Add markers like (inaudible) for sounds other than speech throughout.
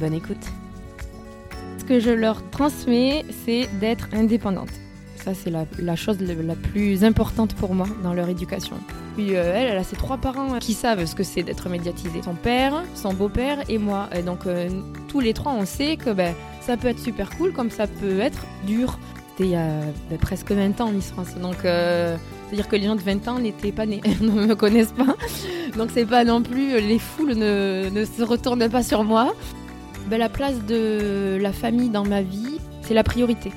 Bonne écoute. Ce que je leur transmets, c'est d'être indépendante. Ça, c'est la, chose la plus importante pour moi dans leur éducation. Puis euh, elle, elle a ses trois parents qui savent ce que c'est d'être médiatisé. Son père, son beau-père et moi. Donc euh, tous les trois, on sait que ben, ça peut être super cool comme ça peut être dur. C'était il y a ben, presque 20 ans, Miss France. Donc euh, c'est-à-dire que les gens de 20 ans n'étaient pas nés, (laughs) ne me connaissent pas. Donc c'est pas non plus, les foules ne, ne se retournent pas sur moi. Ben, la place de la famille dans ma vie, c'est la priorité.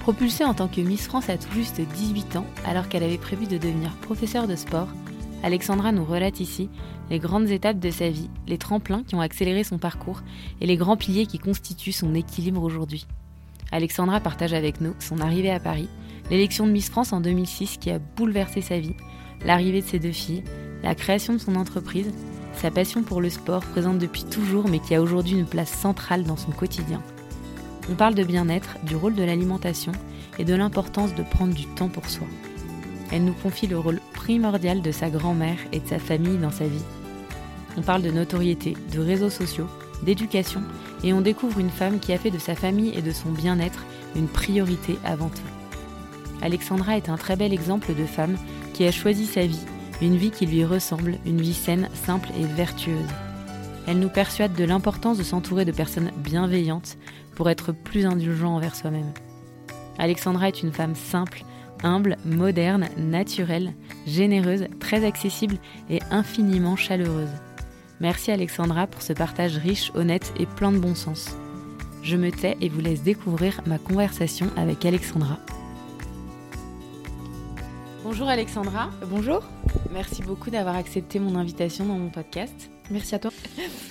Propulsée en tant que Miss France à tout juste 18 ans, alors qu'elle avait prévu de devenir professeure de sport, Alexandra nous relate ici les grandes étapes de sa vie, les tremplins qui ont accéléré son parcours et les grands piliers qui constituent son équilibre aujourd'hui. Alexandra partage avec nous son arrivée à Paris, l'élection de Miss France en 2006 qui a bouleversé sa vie, l'arrivée de ses deux filles, la création de son entreprise, sa passion pour le sport présente depuis toujours mais qui a aujourd'hui une place centrale dans son quotidien. On parle de bien-être, du rôle de l'alimentation et de l'importance de prendre du temps pour soi. Elle nous confie le rôle primordial de sa grand-mère et de sa famille dans sa vie. On parle de notoriété, de réseaux sociaux, d'éducation et on découvre une femme qui a fait de sa famille et de son bien-être une priorité avant tout. Alexandra est un très bel exemple de femme qui a choisi sa vie, une vie qui lui ressemble, une vie saine, simple et vertueuse. Elle nous persuade de l'importance de s'entourer de personnes bienveillantes pour être plus indulgent envers soi-même. Alexandra est une femme simple, humble, moderne, naturelle, généreuse, très accessible et infiniment chaleureuse. Merci Alexandra pour ce partage riche, honnête et plein de bon sens. Je me tais et vous laisse découvrir ma conversation avec Alexandra. Bonjour Alexandra. Bonjour. Merci beaucoup d'avoir accepté mon invitation dans mon podcast. Merci à toi. (laughs)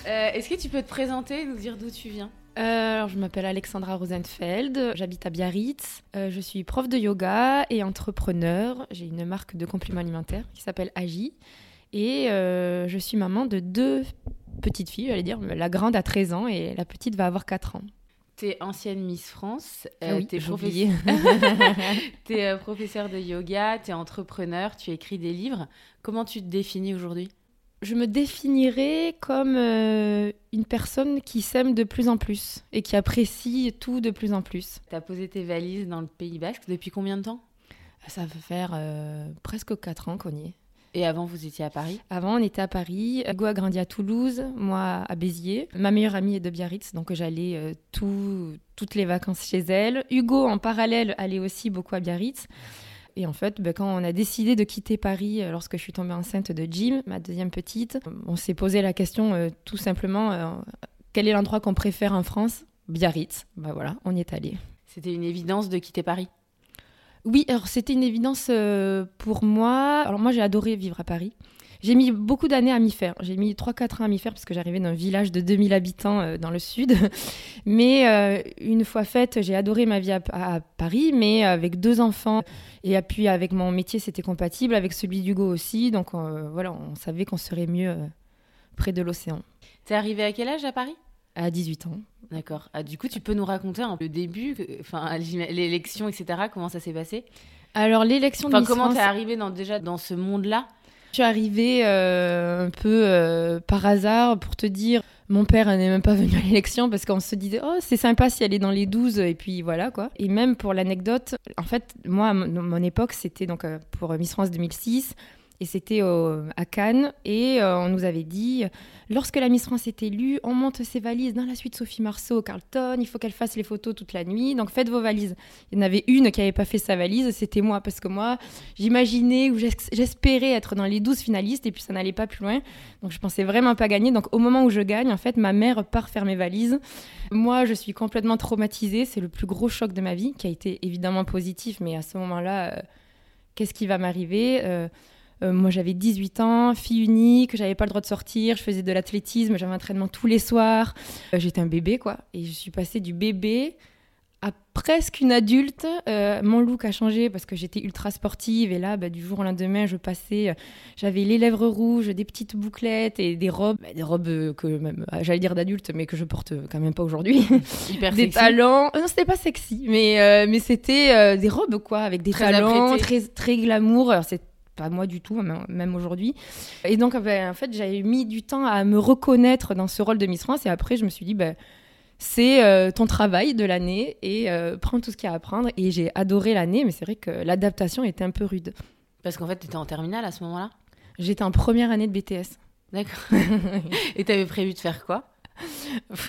Euh, est-ce que tu peux te présenter et nous dire d'où tu viens? Euh, alors, je m'appelle Alexandra Rosenfeld, j'habite à Biarritz, euh, je suis prof de yoga et entrepreneur. J'ai une marque de compléments alimentaires qui s'appelle Agi et je suis maman de deux petites filles, j'allais dire. La grande a 13 ans et la petite va avoir 4 ans. T'es ancienne Miss France, euh, ah oui, (laughs) t'es euh, professeur de yoga, t'es entrepreneur, tu écris des livres. Comment tu te définis aujourd'hui? Je me définirais comme euh, une personne qui s'aime de plus en plus et qui apprécie tout de plus en plus. T'as posé tes valises dans le Pays Basque depuis combien de temps? Ça va faire presque 4 ans qu'on y est. Et avant, vous étiez à Paris? Avant, on était à Paris. Hugo a grandi à Toulouse, moi à Béziers. Ma meilleure amie est de Biarritz, donc j'allais euh, toutes les vacances chez elle. Hugo, en parallèle, allait aussi beaucoup à Biarritz. Et en fait, ben, quand on a décidé de quitter Paris, euh, lorsque je suis tombée enceinte de Jim, ma deuxième petite, on s'est posé la question euh, tout simplement quel est l'endroit qu'on préfère en France? Biarritz. Ben voilà, on y est allé. C'était une évidence de quitter Paris? Oui, alors c'était une évidence euh, pour moi. Alors moi j'ai adoré vivre à Paris. J'ai mis beaucoup d'années à m'y faire. J'ai mis 3-4 ans à m'y faire parce que j'arrivais d'un village de 2000 habitants euh, dans le sud. (laughs) Mais euh, une fois faite, j'ai adoré ma vie à, Paris, mais avec deux enfants. Et puis avec mon métier, c'était compatible, avec celui d'Hugo aussi. Donc voilà, on savait qu'on serait mieux près de l'océan. T'es arrivé à quel âge à Paris? À 18 ans. D'accord. Ah, du coup, tu peux nous raconter un peu le début, enfin l'élection, etc. Comment ça s'est passé? Alors l'élection. Enfin, comment t'es arrivée dans, déjà dans ce monde-là? Je suis arrivée euh, un peu euh, par hasard pour te dire. Mon père n'est même pas venu à l'élection parce qu'on se disait oh c'est sympa si elle est dans les 12 et puis voilà quoi. Et même pour l'anecdote, en fait moi à mon époque c'était donc euh, pour Miss France 2006 et c'était à Cannes et on nous avait dit Lorsque la Miss France est élue, on monte ses valises dans la suite Sophie Marceau au Carlton. Il faut qu'elle fasse les photos toute la nuit. Donc faites vos valises. Il y en avait une qui n'avait pas fait sa valise, c'était moi. Parce que moi, j'imaginais ou j'espérais être dans les 12 finalistes et puis ça n'allait pas plus loin. Donc je pensais vraiment pas gagner. Donc au moment où je gagne, en fait, ma mère part faire mes valises. Moi, je suis complètement traumatisée. C'est le plus gros choc de ma vie qui a été évidemment positif. Mais à ce moment-là, euh, qu'est-ce qui va m'arriver? Euh, moi, j'avais 18 ans, fille unique, j'avais pas le droit de sortir, je faisais de l'athlétisme, j'avais un entraînement tous les soirs. J'étais un bébé, quoi. Et je suis passée du bébé à presque une adulte. Euh, mon look a changé parce que j'étais ultra sportive et là, bah, du jour au lendemain, je passais, euh, j'avais les lèvres rouges, des petites bouclettes et des robes, bah, des robes euh, que même, j'allais dire d'adulte, mais que je porte quand même pas aujourd'hui. Hyper (laughs) des sexy. talons. non, c'était pas sexy, mais mais c'était des robes quoi, avec des très talons, très très glamour. C'est pas moi du tout, même aujourd'hui. Et donc, bah, en fait, j'avais mis du temps à me reconnaître dans ce rôle de Miss France et après, je me suis dit, ben c'est euh, ton travail de l'année et euh, prends tout ce qu'il y a à apprendre. Et j'ai adoré l'année, mais c'est vrai que l'adaptation était un peu rude. Parce qu'en fait, tu étais en terminale à ce moment-là? J'étais en première année de BTS. D'accord. (laughs) et tu avais prévu de faire quoi?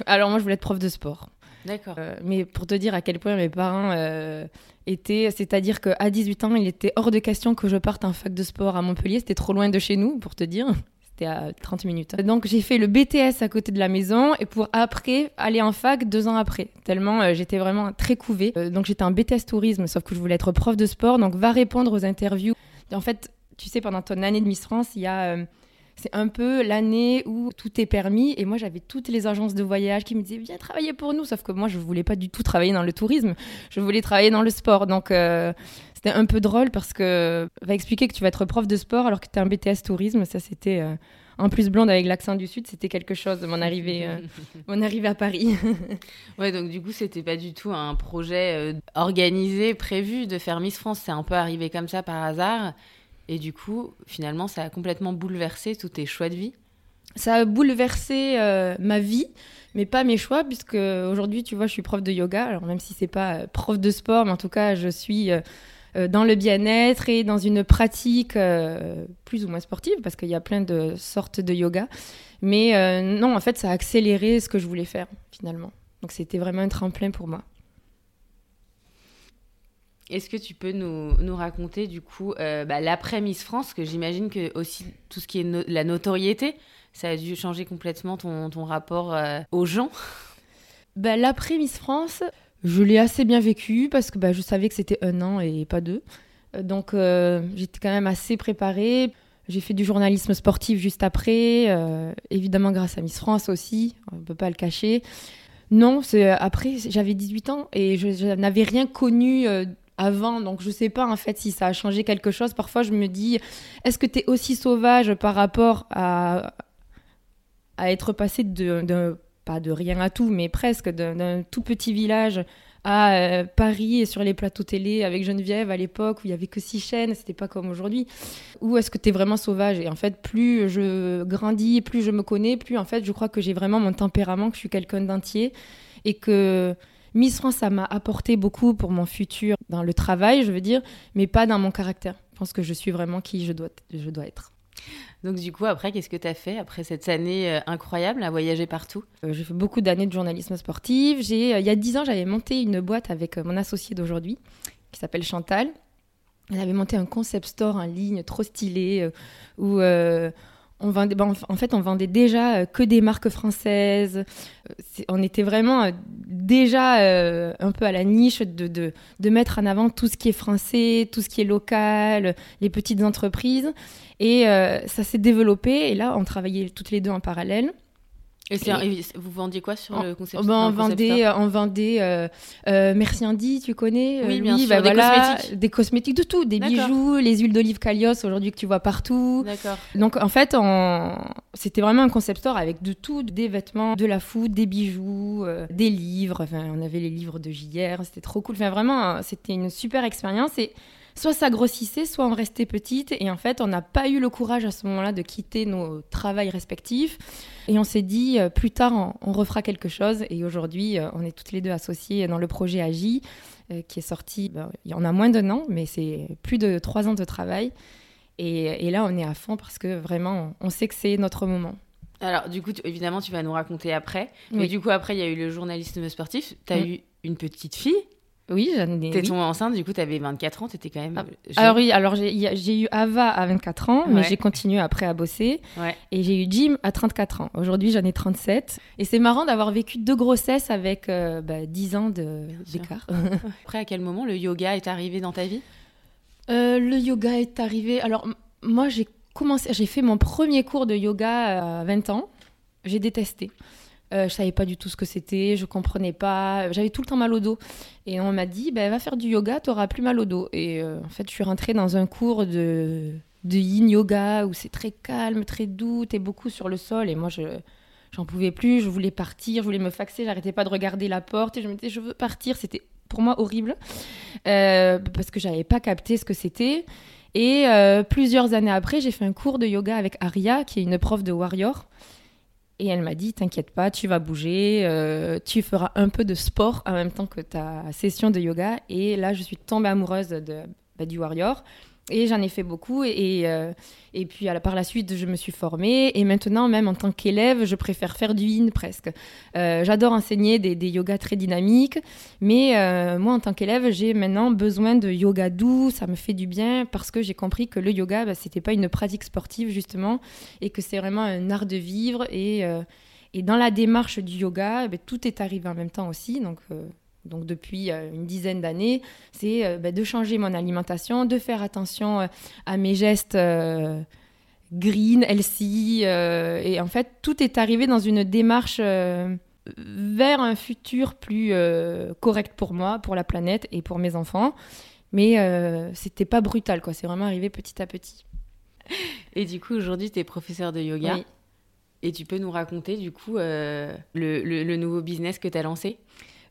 Alors moi, je voulais être prof de sport. D'accord. Euh, mais pour te dire à quel point mes parents étaient, c'est-à-dire qu'à 18 ans, il était hors de question que je parte en fac de sport à Montpellier. C'était trop loin de chez nous, pour te dire. (laughs) C'était à 30 minutes. Donc j'ai fait le BTS à côté de la maison et pour après aller en fac deux ans après. Tellement euh, j'étais vraiment très couvée. Euh, donc j'étais en BTS tourisme, sauf que je voulais être prof de sport. Donc va répondre aux interviews. En fait, tu sais, pendant ton année de Miss France, il y a euh, c'est un peu l'année où tout est permis. Et moi, j'avais toutes les agences de voyage qui me disaient Viens travailler pour nous. Sauf que moi, je voulais pas du tout travailler dans le tourisme. Je voulais travailler dans le sport. Donc, c'était un peu drôle parce que va expliquer que tu vas être prof de sport alors que tu es un BTS tourisme, ça c'était euh, en plus blonde avec l'accent du sud, c'était quelque chose de mon arrivée, euh, (laughs) mon arrivée à Paris. (laughs) ouais, donc du coup, c'était pas du tout un projet euh, organisé, prévu de faire Miss France. C'est un peu arrivé comme ça par hasard. Et du coup, finalement, ça a complètement bouleversé tous tes choix de vie. Ça a bouleversé ma vie, mais pas mes choix, puisque aujourd'hui, tu vois, je suis prof de yoga. Alors même si c'est pas prof de sport, mais en tout cas, je suis euh, dans le bien-être et dans une pratique euh, plus ou moins sportive, parce qu'il y a plein de sortes de yoga. Mais euh, non, en fait, ça a accéléré ce que je voulais faire, finalement. Donc c'était vraiment un tremplin pour moi. Est-ce que tu peux nous, raconter du coup bah, l'après Miss France, que j'imagine que aussi tout ce qui est la notoriété, ça a dû changer complètement ton, ton rapport aux gens? Bah, L'après Miss France, je l'ai assez bien vécu parce que bah, je savais que c'était un an et pas deux. Euh, donc euh, j'étais quand même assez préparée. J'ai fait du journalisme sportif juste après, euh, évidemment grâce à Miss France aussi, on ne peut pas le cacher. Non, après j'avais 18 ans et je, n'avais rien connu avant, donc je sais pas en fait si ça a changé quelque chose. Parfois je me dis, est-ce que tu es aussi sauvage par rapport à, à être passé de pas de rien à tout, mais presque d'un tout petit village à euh, Paris et sur les plateaux télé avec Geneviève à l'époque où il y avait que six chaînes, c'était pas comme aujourd'hui. Ou est-ce que tu es vraiment sauvage? Et en fait, plus je grandis, plus je me connais, plus en fait, je crois que j'ai vraiment mon tempérament, que je suis quelqu'un d'entier et que Miss France, ça m'a apporté beaucoup pour mon futur dans le travail, je veux dire, mais pas dans mon caractère. Je pense que je suis vraiment qui je dois, je dois être. Donc du coup, après, qu'est-ce que tu as fait après cette année euh, incroyable à voyager partout? Euh, J'ai fait beaucoup d'années de journalisme sportif. J'ai, euh, il y a dix ans, j'avais monté une boîte avec mon associé d'aujourd'hui, qui s'appelle Chantal. Elle avait monté un concept store en ligne trop stylé, où on vendait, bah, en fait, on vendait déjà que des marques françaises. on était vraiment déjà un peu à la niche de, de, mettre en avant tout ce qui est français, tout ce qui est local, les petites entreprises. Et euh, ça s'est développé. Et là, on travaillait toutes les deux en parallèle. Et, vous vendiez quoi sur le concept ben, On vendait, on vendait euh, euh, Merci Andy, tu connais Oui, bien sûr. Bah, des cosmétiques. Des cosmétiques de tout, des bijoux, les huiles d'olive Kalios aujourd'hui que tu vois partout. Donc en fait, on... c'était vraiment un concept store avec de tout, des vêtements, de la food, des bijoux, des livres. Enfin, on avait les livres de JR, c'était trop cool. Enfin, vraiment, c'était une super expérience et soit ça grossissait, soit on restait petite. Et en fait, on n'a pas eu le courage à ce moment-là de quitter nos travails respectifs. Et on s'est dit, euh, plus tard, on, refera quelque chose. Et aujourd'hui, euh, on est toutes les deux associées dans le projet Agi, euh, qui est sorti, ben, il y en a moins d'un an, mais c'est plus de trois ans de travail. Et, là, on est à fond parce que vraiment, on sait que c'est notre moment. Alors, du coup, évidemment, tu vas nous raconter après. Mais du coup, après, il y a eu le journalisme sportif. Tu as mm. eu une petite fille oui, j'en ai. T'es tombée enceinte, du coup, t'avais 24 ans, t'étais quand même. Ah, alors oui, alors j'ai eu Ava à 24 ans, mais j'ai continué après à bosser. Et j'ai eu Jim à 34 ans. Aujourd'hui, j'en ai 37. Et c'est marrant d'avoir vécu deux grossesses avec 10 euh, bah, ans d'écart. (laughs) après, à quel moment le yoga est arrivé dans ta vie? Euh, Le yoga est arrivé. Alors, Moi, j'ai commencé, j'ai fait mon premier cours de yoga à 20 ans. J'ai détesté. Euh, je savais pas du tout ce que c'était, je comprenais pas, j'avais tout le temps mal au dos. Et on m'a dit, ben, va faire du yoga, tu auras plus mal au dos. Et euh, en fait, je suis rentrée dans un cours de, de yin yoga où c'est très calme, très doux, tu es beaucoup sur le sol. Et moi, je j'en pouvais plus, je voulais partir, je voulais me faxer, j'arrêtais pas de regarder la porte et je me disais, je veux partir. C'était pour moi horrible euh, parce que j'avais pas capté ce que c'était. Et plusieurs années après, j'ai fait un cours de yoga avec Aria, qui est une prof de warrior. Et elle m'a dit, t'inquiète pas, tu vas bouger, euh, tu feras un peu de sport en même temps que ta session de yoga. Et là, je suis tombée amoureuse de, bah, du warrior. Et j'en ai fait beaucoup. Et, euh, et puis à la, par la suite, je me suis formée. Et maintenant, même en tant qu'élève, je préfère faire du yin presque. Euh, j'adore enseigner des, des, yogas très dynamiques. Mais euh, moi, en tant qu'élève, j'ai maintenant besoin de yoga doux. Ça me fait du bien parce que j'ai compris que le yoga, bah, c'était pas une pratique sportive, justement. Et que c'est vraiment un art de vivre. Et, et dans la démarche du yoga, bah, tout est arrivé en même temps aussi. Donc donc depuis euh, une dizaine d'années, c'est euh, bah, de changer mon alimentation, de faire attention euh, à mes gestes green, healthy. et en fait, tout est arrivé dans une démarche vers un futur plus correct pour moi, pour la planète et pour mes enfants. Mais c'était pas brutal, quoi. C'est vraiment arrivé petit à petit. (laughs) Et du coup, aujourd'hui, tu es professeur de yoga. Et tu peux nous raconter, du coup, le, le nouveau business que tu as lancé?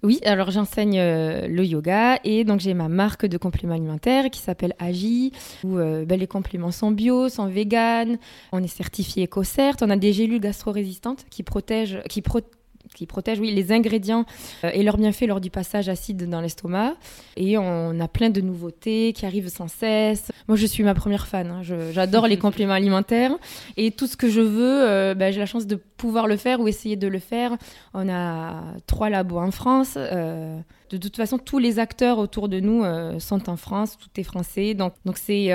Oui, alors j'enseigne euh, le yoga et donc j'ai ma marque de compléments alimentaires qui s'appelle Agi, où euh, ben, les compléments sont bio, sont vegan, on est certifié EcoCert, on a des gélules gastro-résistantes qui protègent, qui protègent qui protège oui, les ingrédients euh, et leurs bienfaits lors du passage acide dans l'estomac. Et on a plein de nouveautés qui arrivent sans cesse. Moi, je suis ma première fan. Hein. J'adore les (laughs) compléments alimentaires. Et tout ce que je veux, euh, bah, j'ai la chance de pouvoir le faire ou essayer de le faire. On a trois labos en France. Euh, de toute façon, tous les acteurs autour de nous sont en France, tout est français. Donc, donc c'est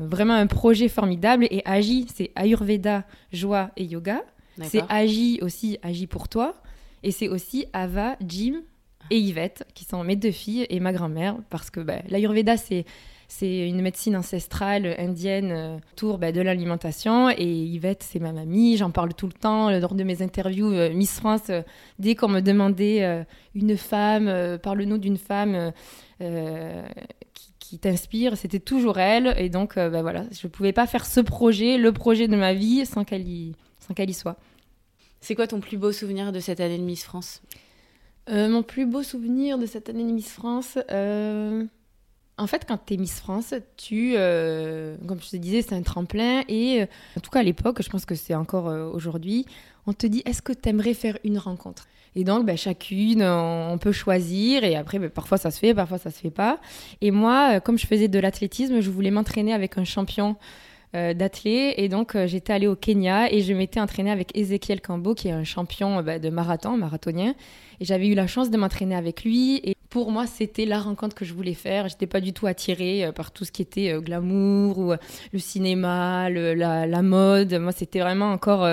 vraiment un projet formidable. Et Agi, c'est Ayurveda, joie et yoga. C'est Agi aussi, Agi pour toi. Et c'est aussi Ava, Jim et Yvette, qui sont mes deux filles et ma grand-mère, parce que bah, l'Ayurveda, c'est c'est une médecine ancestrale indienne euh, autour bah, de l'alimentation. Et Yvette, c'est ma mamie. J'en parle tout le temps lors de mes interviews euh, Miss France. Euh, dès qu'on me demandait une femme, parle-nous d'une femme qui, t'inspire, c'était toujours elle. Et donc, bah, voilà, je ne pouvais pas faire ce projet, le projet de ma vie, sans qu'elle y soit. C'est quoi ton plus beau souvenir de cette année de Miss France? Euh, Mon plus beau souvenir de cette année de Miss France, euh, en fait, quand tu es Miss France, tu, euh, comme je te disais, c'est un tremplin. Et en tout cas, à l'époque, je pense que c'est encore aujourd'hui, on te dit est-ce que tu aimerais faire une rencontre? Et donc, ben, chacune, on, peut choisir. Et après, ben, parfois ça se fait, parfois ça se fait pas. Et moi, comme je faisais de l'athlétisme, je voulais m'entraîner avec un champion euh, Et donc, euh, j'étais allée au Kenya et je m'étais entraînée avec Ezekiel Kambo, qui est un champion euh, bah, de marathon, marathonien. Et j'avais eu la chance de m'entraîner avec lui. Et pour moi, c'était la rencontre que je voulais faire. J'étais pas du tout attirée euh, par tout ce qui était glamour ou le cinéma, la, la, mode. Moi, c'était vraiment encore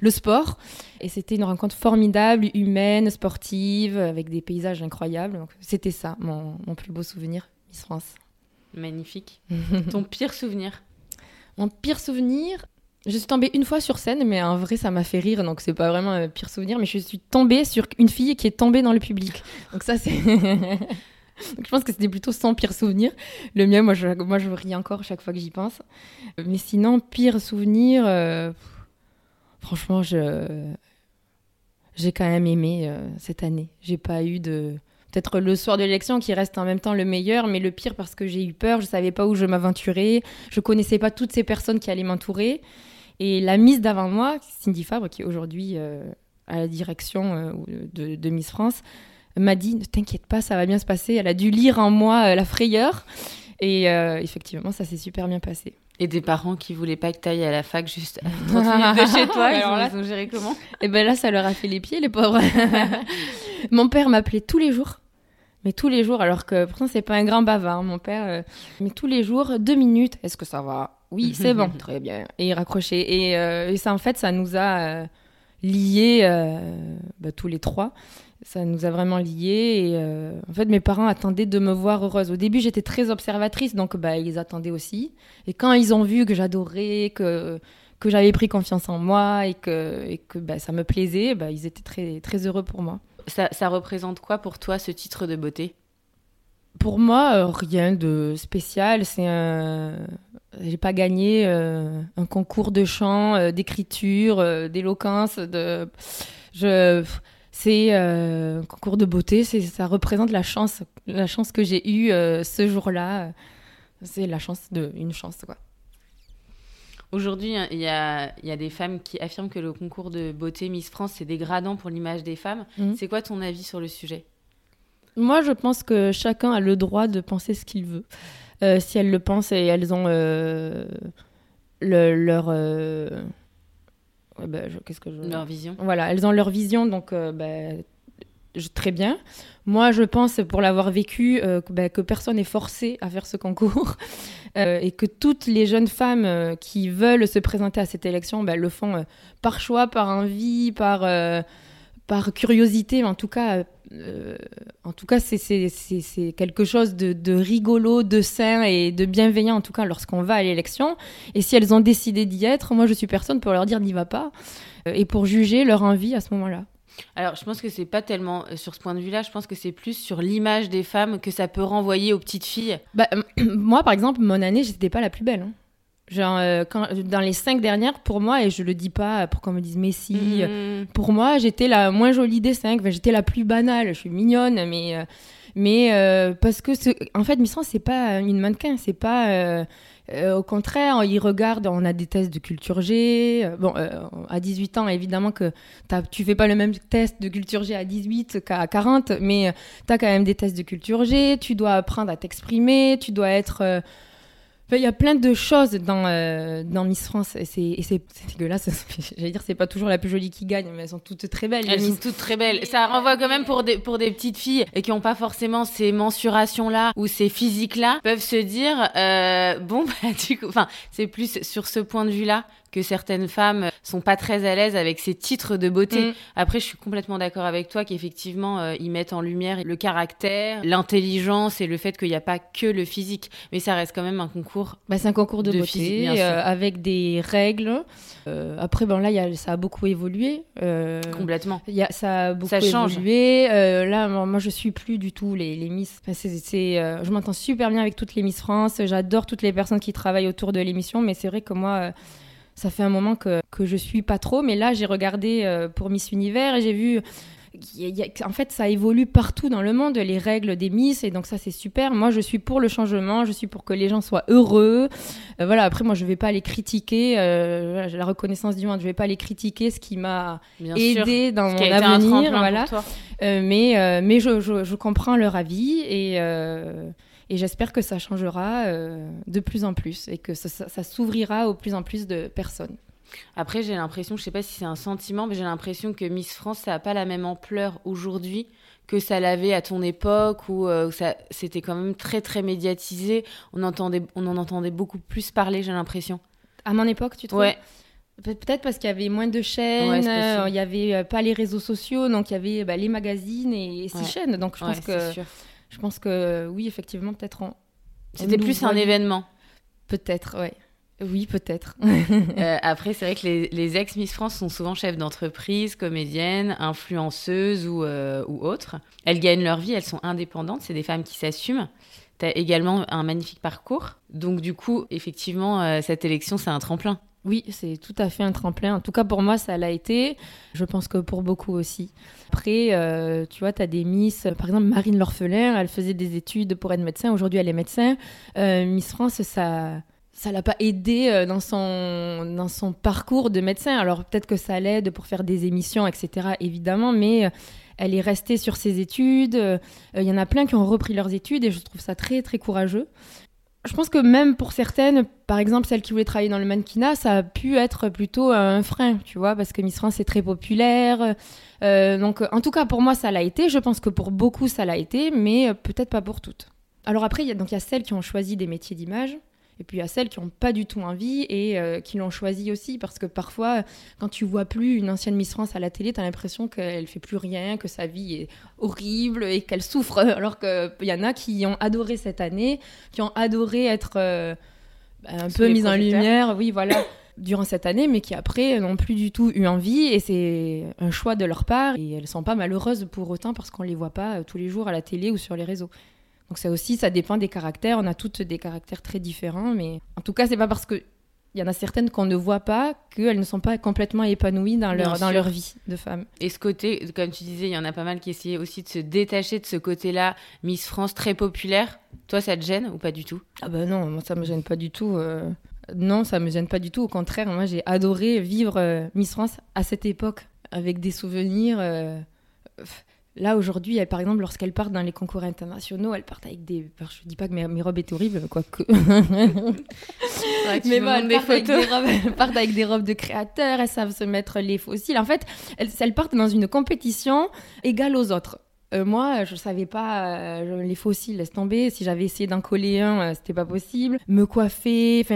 le sport. Et c'était une rencontre formidable, humaine, sportive, avec des paysages incroyables. Donc, c'était ça, mon, mon plus beau souvenir, Miss France. Magnifique. (laughs) Ton pire souvenir? Mon pire souvenir, je suis tombée une fois sur scène, mais en vrai, ça m'a fait rire, donc c'est pas vraiment un pire souvenir, mais je suis tombée sur une fille qui est tombée dans le public. Donc ça, c'est... (laughs) je pense que c'était plutôt son pire souvenir. Le mien, moi je, moi, je ris encore chaque fois que j'y pense. Mais sinon, pire souvenir, euh, franchement, je... j'ai quand même aimé euh, cette année. J'ai pas eu de peut-être le soir de l'élection qui reste en même temps le meilleur, mais le pire parce que j'ai eu peur, je savais pas où je m'aventurais, je connaissais pas toutes ces personnes qui allaient m'entourer. Et la mise d'avant moi, Cindy Fabre, qui est aujourd'hui euh, à la direction euh, de, Miss France, m'a dit Ne t'inquiète pas, ça va bien se passer. Elle a dû lire en moi euh, la frayeur. Et effectivement, ça s'est super bien passé. Et des parents qui voulaient pas que tu ailles à la fac juste 30 (laughs) minutes de chez toi, ils, ont, géré comment? Et eh ben là, ça leur a fait les pieds, les pauvres. (laughs) Mon père m'appelait tous les jours mais tous les jours, alors que pourtant c'est pas un grand bavard, mon père, euh, mais tous les jours, deux minutes, est-ce que ça va? Oui, (laughs) c'est bon, très bien. Et il raccrochait. Euh, et, ça, en fait, ça nous a euh, liés bah, tous les trois. Ça nous a vraiment liés. Et en fait, mes parents attendaient de me voir heureuse. Au début, j'étais très observatrice, donc bah, ils attendaient aussi. Et quand ils ont vu que j'adorais, que que j'avais pris confiance en moi et que, et que bah, ça me plaisait, bah, ils étaient très, très heureux pour moi. Ça, ça représente quoi pour toi ce titre de beauté? Pour moi, euh, rien de spécial. C'est un... J'ai pas gagné euh, un concours de chant, euh, d'écriture, d'éloquence. De... Je... C'est un concours de beauté. Ça représente la chance, la chance que j'ai eue ce jour-là. C'est la chance de une chance, quoi. Aujourd'hui, il y a, des femmes qui affirment que le concours de beauté Miss France, c'est dégradant pour l'image des femmes. Mhm. C'est quoi ton avis sur le sujet? Moi, je pense que chacun a le droit de penser ce qu'il veut. Euh, si elles le pensent et elles ont euh, leur... Euh, bah, qu'est-ce que je... Leur vision. Voilà, elles ont leur vision, donc bah, très bien. Moi, je pense, pour l'avoir vécu, euh, bah, que personne n'est forcé à faire ce concours (laughs) euh, et que toutes les jeunes femmes euh, qui veulent se présenter à cette élection le font par choix, par envie, par, par curiosité. Mais en tout cas, en tout cas c'est quelque chose de, de, rigolo, de sain et de bienveillant, en tout cas, lorsqu'on va à l'élection. Et si elles ont décidé d'y être, moi, je suis personne pour leur dire n'y va pas et pour juger leur envie à ce moment-là. Alors, je pense que c'est pas tellement euh, sur ce point de vue-là, je pense que c'est plus sur l'image des femmes que ça peut renvoyer aux petites filles. Bah, (clears throat) moi, par exemple, mon année, j'étais pas la plus belle. Hein. Genre, euh, quand, dans les cinq dernières, pour moi, et je le dis pas pour qu'on me dise Messi, mmh. pour moi, j'étais la moins jolie des cinq. j'étais la plus banale. Je suis mignonne, mais, euh, mais parce que, en fait, Miss France, c'est pas une mannequin, c'est pas euh, au contraire, ils regardent, on a des tests de culture G. Euh, bon, euh, à 18 ans, évidemment que tu fais pas le même test de culture G à 18 qu'à 40, mais tu as quand même des tests de culture G. Tu dois apprendre à t'exprimer, tu dois être il y a plein de choses dans, euh, dans Miss France et c'est dégueulasse. (laughs) J'allais dire, c'est pas toujours la plus jolie qui gagne, mais elles sont toutes très belles. Elles sont toutes très belles. Ça renvoie quand même pour des, pour des petites filles et qui n'ont pas forcément ces mensurations-là ou ces physiques-là, peuvent se dire, euh, bon, bah, du coup, enfin, c'est plus sur ce point de vue-là que certaines femmes sont pas très à l'aise avec ces titres de beauté. Mm. Après, je suis complètement d'accord avec toi qu'effectivement, euh, ils mettent en lumière le caractère, l'intelligence et le fait qu'il n'y a pas que le physique. Mais ça reste quand même un concours. Bah, c'est un concours de, beauté euh, avec des règles. Euh, après, bon, là, y a, ça a beaucoup évolué. Complètement. Y a, ça a beaucoup ça change. évolué. là, moi, je suis plus du tout les, les Miss. c'est, je m'entends super bien avec toutes les Miss France. J'adore toutes les personnes qui travaillent autour de l'émission. Mais c'est vrai que moi ça fait un moment que, que je suis pas trop, mais là j'ai regardé euh, pour Miss Univers et j'ai vu en fait, ça évolue partout dans le monde, les règles des Miss, et donc ça, c'est super. Moi, je suis pour le changement, je suis pour que les gens soient heureux. Euh, voilà, après, moi, je vais pas les critiquer, euh, la reconnaissance du monde, je vais pas les critiquer, ce qui m'a aidé dans mon avenir, voilà. mais mais je, je, je, comprends leur avis, et et j'espère que ça changera euh, de plus en plus et que ça, s'ouvrira au plus en plus de personnes. Après, j'ai l'impression, je sais pas si c'est un sentiment, mais j'ai l'impression que Miss France, ça n'a pas la même ampleur aujourd'hui que ça l'avait à ton époque où euh, ça c'était quand même très très médiatisé. On entendait, on en entendait beaucoup plus parler, j'ai l'impression. À mon époque, tu trouves? Ouais. Peut-être parce qu'il y avait moins de chaînes, euh, il n'y avait pas les réseaux sociaux, donc il y avait bah, les magazines et, ces chaînes. Donc je pense que sûr je pense que oui, effectivement, peut-être en. C'était plus un événement. Peut-être, ouais. Oui, peut-être. Euh, (laughs) après, c'est vrai que les, ex-Miss France sont souvent chefs d'entreprise, comédiennes, influenceuses ou, euh, ou autres. Elles gagnent leur vie, elles sont indépendantes, c'est des femmes qui s'assument. Tu as également un magnifique parcours. Donc, du coup, effectivement, euh, cette élection, c'est un tremplin. Oui, c'est tout à fait un tremplin. En tout cas, pour moi, ça l'a été. Je pense que pour beaucoup aussi. Après, euh, tu vois, tu as des Miss, par exemple, Marine L'Orphelin, elle faisait des études pour être médecin. Aujourd'hui, elle est médecin. Euh, Miss France, ça ça l'a pas aidé euh, dans son, dans son parcours de médecin. Alors peut-être que ça l'aide pour faire des émissions, etc., évidemment, mais elle est restée sur ses études. Il y en a plein qui ont repris leurs études et je trouve ça très, très courageux je pense que même pour certaines, par exemple celles qui voulaient travailler dans le mannequinat, ça a pu être plutôt un frein, tu vois, parce que Miss France est très populaire. Euh, donc, en tout cas, pour moi, ça l'a été. Je pense que pour beaucoup, ça l'a été, mais peut-être pas pour toutes. Alors après, il y, a, il y a celles qui ont choisi des métiers d'image Et puis il y a celles qui n'ont pas du tout envie et euh, qui l'ont choisi aussi parce que parfois, quand tu vois plus une ancienne Miss France à la télé, tu as l'impression qu'elle fait plus rien, que sa vie est horrible et qu'elle souffre. (laughs) Alors qu'il y en a qui ont adoré cette année, qui ont adoré être euh, un peu mise en lumière. Oui, voilà. (coughs) durant cette année, mais qui après n'ont plus du tout eu envie et c'est un choix de leur part et elles sont pas malheureuses pour autant parce qu'on les voit pas euh, tous les jours à la télé ou sur les réseaux. Donc ça aussi, ça dépend des caractères. On a toutes des caractères très différents, mais en tout cas, c'est pas parce que il y en a certaines qu'on ne voit pas qu'elles ne sont pas complètement épanouies dans leur, dans leur vie de femme. Et ce côté, comme tu disais, il y en a pas mal qui essayaient aussi de se détacher de ce côté-là, Miss France très populaire. Toi, ça te gêne ou pas du tout? Ah ben non, moi ça me gêne pas du tout. Euh. Non, ça me gêne pas du tout. Au contraire, moi j'ai adoré vivre euh, Miss France à cette époque avec des souvenirs. Euh, Là, aujourd'hui, par exemple, lorsqu'elles partent dans les concours internationaux, elles partent avec des. je dis pas que mes, robes étaient horribles, quoique. mais bon, elles, partent avec des robes, elles partent avec des robes de créateurs, elles savent se mettre les fossiles. En fait, elles partent dans une compétition égale aux autres. Euh, moi, je savais pas euh, les fossiles, laisse tomber. Si j'avais essayé d'en coller un, euh, c'était pas possible. Me coiffer,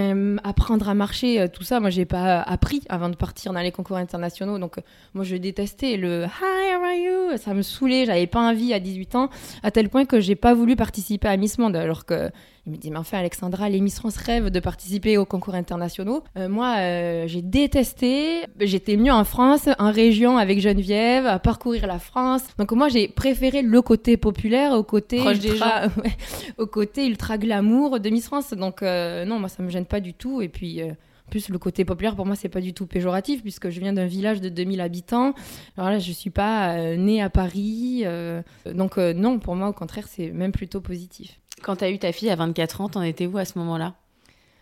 apprendre à marcher, tout ça, moi j'ai pas appris avant de partir dans les concours internationaux. Donc moi je détestais le Hi, how are you? Ça me saoulait, j'avais pas envie à 18 ans, à tel point que j'ai pas voulu participer à Miss Monde, alors que il me dit, mais enfin, Alexandra, les Miss France rêvent de participer aux concours internationaux. Euh, moi, euh, j'ai détesté. J'étais mieux en France, en région avec Geneviève, à parcourir la France. Donc moi, j'ai préféré le côté populaire au côté ultra, (laughs) au côté ultra glamour de Miss France. Donc euh, non, moi, ça me gêne pas du tout. Et puis plus le côté populaire pour moi c'est pas du tout péjoratif puisque je viens d'un village de 2000 habitants. Alors là je suis pas née à Paris donc non pour moi au contraire c'est même plutôt positif. Quand tu as eu ta fille à 24 ans, t'en étais où à ce moment-là?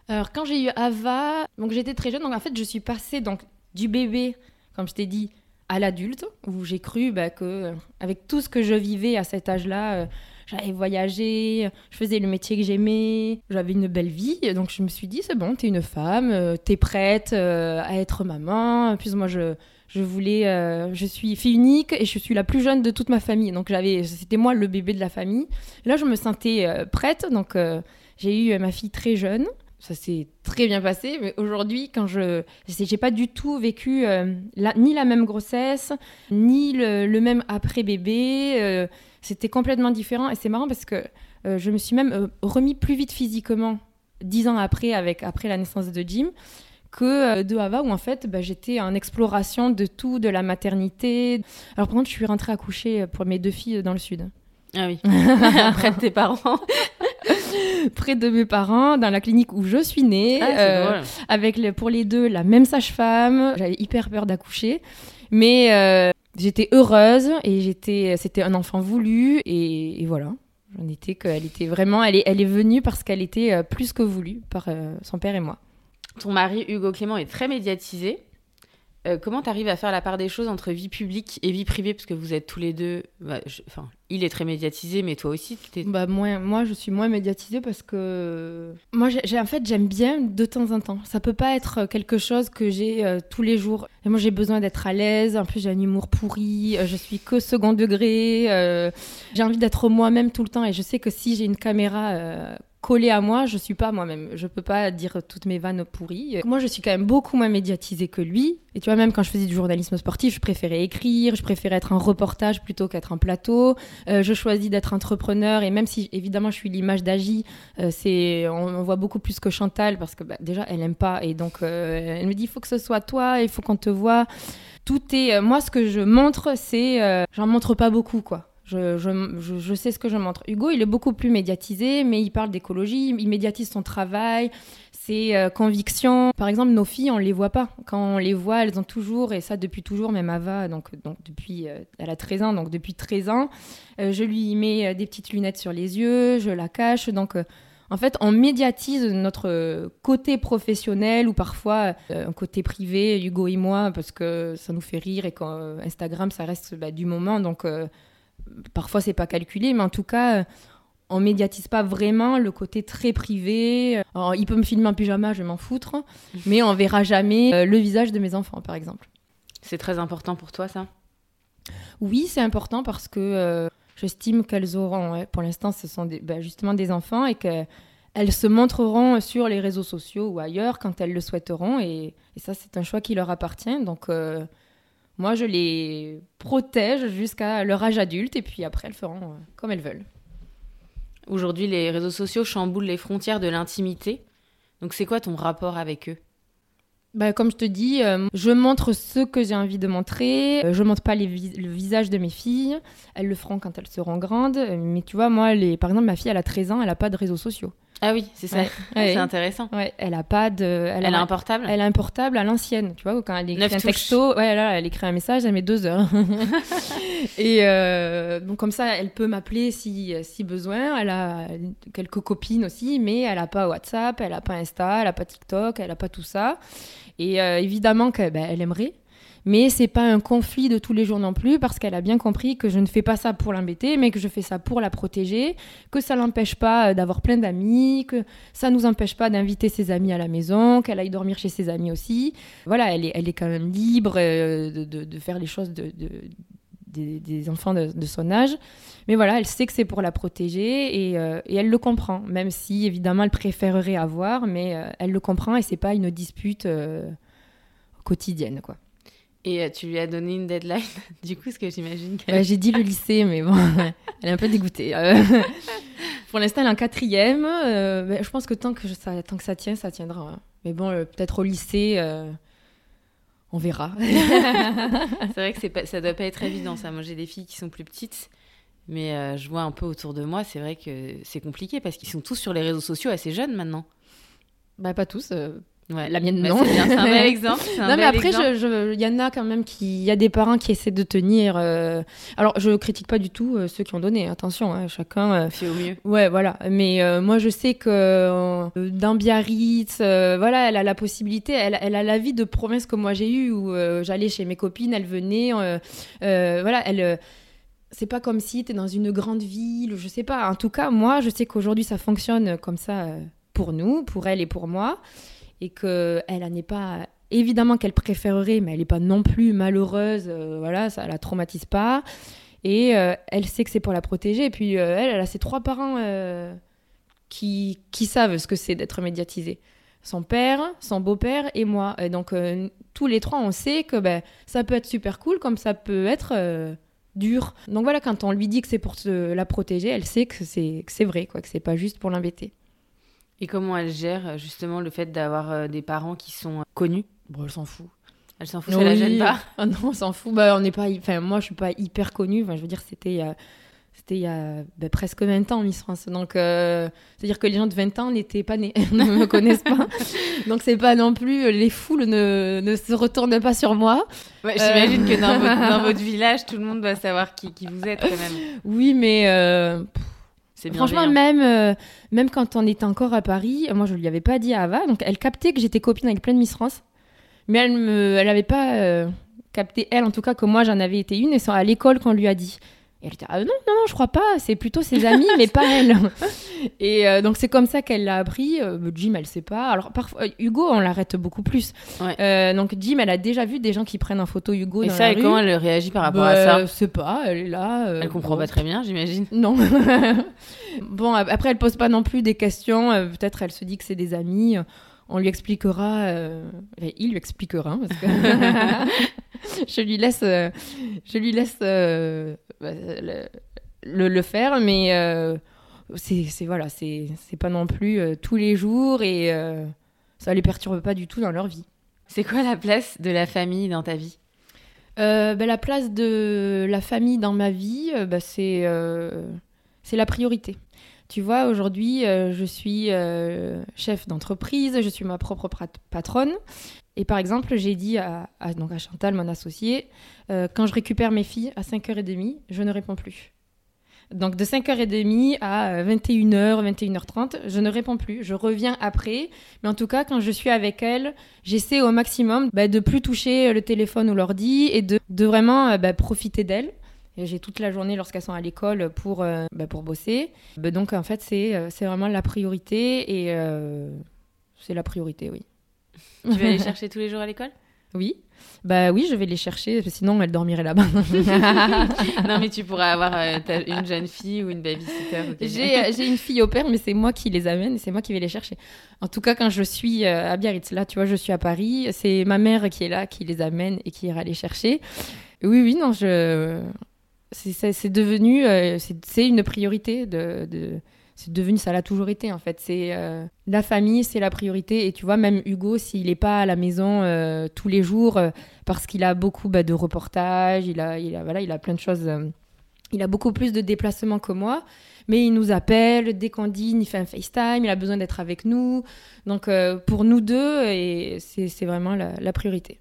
Alors, quand j'ai eu Ava, donc j'étais très jeune, donc en fait, je suis passée donc, du bébé, comme je t'ai dit, à l'adulte, où j'ai cru bah, que, euh, avec tout ce que je vivais à cet âge-là, euh, j'allais voyager, je faisais le métier que j'aimais, j'avais une belle vie. Donc je me suis dit, c'est bon, t'es une femme, euh, t'es prête à être maman. Plus, moi, je, je voulais, euh, je suis fille unique et je suis la plus jeune de toute ma famille. Donc j'avais, c'était moi le bébé de la famille. là, je me sentais euh, prête. Donc euh, j'ai eu ma fille très jeune. Ça s'est très bien passé. Mais aujourd'hui, quand je, j'ai pas du tout vécu ni la même grossesse, ni le, même après bébé. c'était complètement différent. Et c'est marrant parce que je me suis même remis plus vite physiquement dix ans après, avec après la naissance de Jim que euh, de Hava où en fait bah, j'étais en exploration de tout, de la maternité. Alors par contre je suis rentrée à coucher pour mes deux filles dans le sud. Ah oui, (laughs) (laughs) près de tes parents. (laughs) près de mes parents, dans la clinique où je suis née, ah, euh, avec pour les deux la même sage-femme. J'avais hyper peur d'accoucher, mais euh, j'étais heureuse et j'étais, c'était un enfant voulu et, voilà. J'en étais qu'elle était vraiment, elle est, elle est venue parce qu'elle était plus que voulue par son père et moi. Ton mari, Hugo Clément, est très médiatisé. Euh, comment tu arrives à faire la part des choses entre vie publique et vie privée? Parce que vous êtes tous les deux. Bah, il est très médiatisé, mais toi aussi, Bah, moi, moi, je suis moins médiatisée parce que. Moi, en fait, j'aime bien de temps en temps. Ça peut pas être quelque chose que j'ai euh, tous les jours. Et moi, j'ai besoin d'être à l'aise. En plus, j'ai un humour pourri. Euh, je suis que second degré. j'ai envie d'être moi-même tout le temps. Et je sais que si j'ai une caméra collé à moi, je suis pas moi-même. Je peux pas dire toutes mes vannes pourries. Moi, je suis quand même beaucoup moins médiatisée que lui. Et tu vois, même quand je faisais du journalisme sportif, je préférais écrire, je préférais être un reportage plutôt qu'être un plateau. Euh, je choisis d'être entrepreneur et même si évidemment je suis l'image d'Agi, euh, c'est on, voit beaucoup plus que Chantal parce que bah, déjà elle aime pas et donc euh, elle me dit il faut que ce soit toi, il faut qu'on te voit. Tout est moi ce que je montre, c'est j'en montre pas beaucoup quoi. Je, sais ce que je montre. Hugo, il est beaucoup plus médiatisé, mais il parle d'écologie, il médiatise son travail, ses euh, convictions. Par exemple, nos filles, on les voit pas. Quand on les voit, elles ont toujours, et ça depuis toujours, même Ava, donc, depuis, euh, elle a 13 ans, donc depuis 13 ans, euh, je lui mets des petites lunettes sur les yeux, je la cache. Donc, en fait, on médiatise notre côté professionnel ou parfois un côté privé, Hugo et moi, parce que ça nous fait rire et quand Instagram, ça reste bah, du moment. Donc, parfois c'est pas calculé, mais en tout cas, euh, on médiatise pas vraiment le côté très privé. Alors, il peut me filmer en pyjama, je vais m'en foutre, (laughs) mais on verra jamais euh, le visage de mes enfants, par exemple. C'est très important pour toi, ça? Oui, c'est important parce que euh, j'estime qu'elles auront, pour l'instant, ce sont bah, justement des enfants et qu'elles elles se montreront sur les réseaux sociaux ou ailleurs quand elles le souhaiteront. Et, ça, c'est un choix qui leur appartient. Donc, euh, moi, je les protège jusqu'à leur âge adulte. Et puis après, elles feront euh, comme elles veulent. Aujourd'hui, les réseaux sociaux chamboulent les frontières de l'intimité. Donc, c'est quoi ton rapport avec eux? Bah, comme je te dis, euh, je montre ce que j'ai envie de montrer. Je je montre pas le visage de mes filles. Elles le feront quand elles seront grandes. Mais tu vois, moi, les... par exemple, ma fille, elle a 13 ans, elle n'a pas de réseaux sociaux. Ah oui, c'est ça. (laughs) c'est intéressant. Ouais, elle a pas de. Elle, a, un portable? Elle a un portable à l'ancienne, tu vois, quand elle écrit un texto, ouais, là, elle écrit un message, elle met deux heures. (laughs) et euh, donc comme ça, elle peut m'appeler si si besoin. Elle a quelques copines aussi, mais elle a pas WhatsApp, elle a pas Insta, elle a pas TikTok, elle a pas tout ça. Et euh, évidemment qu'elle ben, elle aimerait. Mais c'est pas un conflit de tous les jours non plus parce qu'elle a bien compris que je ne fais pas ça pour l'embêter, mais que je fais ça pour la protéger, que ça l'empêche pas euh, d'avoir plein d'amis, que ça nous empêche pas d'inviter ses amis à la maison, qu'elle aille dormir chez ses amis aussi. Voilà, elle est, elle est quand même libre euh, de, faire les choses de, des, enfants de, son âge. Mais voilà, elle sait que c'est pour la protéger et, euh, et, elle le comprend, même si évidemment elle préférerait avoir, mais elle le comprend et c'est pas une dispute quotidienne, quoi. Et euh, tu lui as donné une deadline, (laughs) du coup, ce que j'imagine qu'elle... J'ai dit le lycée, mais bon, (laughs) elle est un peu dégoûtée. Euh. (laughs) pour l'instant, elle est en quatrième. Euh, je pense que tant que, ça, tant que ça tient, ça tiendra. Hein. Mais bon, peut-être au lycée, on verra. c'est vrai que pas, ça doit pas être évident, ça. Moi, j'ai des filles qui sont plus petites. Mais je vois un peu autour de moi, c'est vrai que c'est compliqué parce qu'ils sont tous sur les réseaux sociaux assez jeunes maintenant. Bah, pas tous. Ouais, la mienne, bah, non. C'est un (laughs) bel exemple. non, mais après, il y en a quand même qui. Il y a des parents qui essaient de tenir. Euh, alors, je critique pas du tout euh, ceux qui ont donné. Attention, hein, chacun. Euh, Fait au mieux. Ouais, voilà. Mais moi, je sais que dans Biarritz, voilà, elle a la possibilité. Elle, elle a la vie de province que moi j'ai eue où j'allais chez mes copines, elles venaient. voilà, elle c'est pas comme si tu es dans une grande ville, je sais pas. En tout cas, moi, je sais qu'aujourd'hui, ça fonctionne comme ça pour nous, pour elle et pour moi et qu'elle n'est pas évidemment qu'elle préférerait, mais elle n'est pas non plus malheureuse, euh, voilà, ça la traumatise pas. Et euh, elle sait que c'est pour la protéger. Et puis euh, elle, elle a ses trois parents qui, qui savent ce que c'est d'être médiatisé. Son père, son beau-père et moi. Et donc tous les trois, on sait que ben, ça peut être super cool, comme ça peut être dur. Donc voilà, quand on lui dit que c'est pour la protéger, elle sait que c'est vrai, quoi, que c'est pas juste pour l'embêter. Et comment elle gère euh, justement le fait d'avoir euh, des parents qui sont euh, connus? Bon, elle s'en fout. Elle s'en fout, ça la gêne pas? (laughs) Ah Non, on s'en fout. Bah, on n'est pas. Enfin, moi, je suis pas hyper connue. Enfin, je veux dire, c'était il y a, c'était il y a bah, presque 20 ans, Miss France. Donc, c'est-à-dire que les gens de 20 ans n'étaient pas nés, (laughs) ne me connaissent pas. Donc, c'est pas non plus. Les foules ne, ne se retournent pas sur moi. Ouais, J'imagine que dans votre, dans votre, (laughs) village, tout le monde doit savoir qui, qui vous êtes quand même. Oui, mais. Franchement, même, euh, même quand on était encore à Paris, moi je lui avais pas dit à Ava, donc elle captait que j'étais copine avec plein de Miss France, mais elle me, elle avait pas euh, capté elle en tout cas que moi j'en avais été une et c'est à l'école qu'on lui a dit. Et elle était ah non non non je crois pas c'est plutôt ses amis mais pas elle. (laughs) Et euh, donc c'est comme ça qu'elle l'a appris. Jim elle sait pas. Alors parfois Hugo on l'arrête beaucoup plus. Donc Jim elle a déjà vu des gens qui prennent en photo Hugo et dans ça et comment elle réagit par rapport à bah, ça je sais pas elle est là elle comprend pas très bien j'imagine. Non. (laughs) Bon après elle pose pas non plus des questions peut-être elle se dit que c'est des amis. On lui expliquera, il lui expliquera, parce que (laughs) (laughs) je lui laisse, je lui laisse bah, le, le, faire, mais euh, c'est voilà, c'est pas non plus euh, tous les jours et euh, ça les perturbe pas du tout dans leur vie. C'est quoi la place de la famille dans ta vie? Bah, La place de la famille dans ma vie, bah, c'est c'est la priorité. Tu vois, aujourd'hui, je suis chef d'entreprise, je suis ma propre patronne. Et par exemple, j'ai dit à, donc à Chantal, mon associée, euh, quand je récupère mes filles à 5h30, je ne réponds plus. Donc de 5h30 à 21h, 21h30, je ne réponds plus. Je reviens après. Mais en tout cas, quand je suis avec elles, j'essaie au maximum bah, de plus toucher le téléphone ou l'ordi et de, de vraiment euh, bah, profiter d'elles. J'ai toute la journée lorsqu'elles sont à l'école pour, euh, bah, pour bosser. donc en fait, c'est vraiment la priorité et c'est la priorité, oui. Tu vas aller (laughs) chercher tous les jours à l'école? Oui. Bah oui, je vais les chercher, sinon elle dormirait là-bas. (laughs) (laughs) non, mais tu pourrais avoir euh, une jeune fille ou une babysitter. J'ai une fille au père, mais c'est moi qui les amène et c'est moi qui vais les chercher. En tout cas, quand je suis à Biarritz, là, tu vois, je suis à Paris, c'est ma mère qui est là, qui les amène et qui ira les chercher. Oui, oui, non, je c'est devenu euh, c'est une priorité de, de c'est devenu ça l'a toujours été en fait. C'est euh, la famille c'est la priorité. Et tu vois même Hugo s'il n'est pas à la maison euh, tous les jours parce qu'il a beaucoup bah, de reportages il a, a voilà il a plein de choses il a beaucoup plus de déplacements que moi. Mais il nous appelle dès qu'on dîne il fait un FaceTime il a besoin d'être avec nous. Donc pour nous deux et c'est vraiment la priorité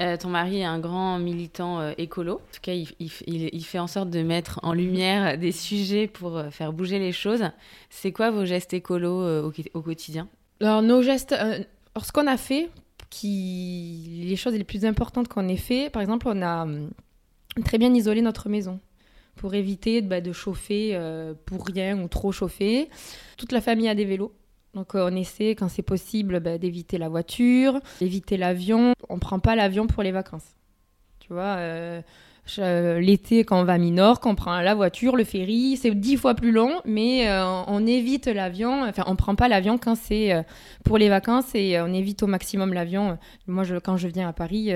euh, ton mari est un grand militant euh, écolo. En tout cas, il, fait en sorte de mettre en lumière (laughs) des sujets pour euh, faire bouger les choses. C'est quoi vos gestes écolos au, quotidien? Alors, nos gestes, alors, ce qu'on a fait, les choses les plus importantes qu'on ait fait, par exemple, on a hum, très bien isolé notre maison pour éviter bah, de chauffer pour rien ou trop chauffer. Toute la famille a des vélos. Donc euh, on essaie, quand c'est possible, bah, d'éviter la voiture, d'éviter l'avion. On ne prend pas l'avion pour les vacances. Tu vois, euh, l'été quand on va à Minorque, on prend la voiture, le ferry, c'est dix fois plus long, mais euh, on évite l'avion. Enfin, on prend pas l'avion quand c'est pour les vacances et on évite au maximum l'avion. Moi, quand je viens à Paris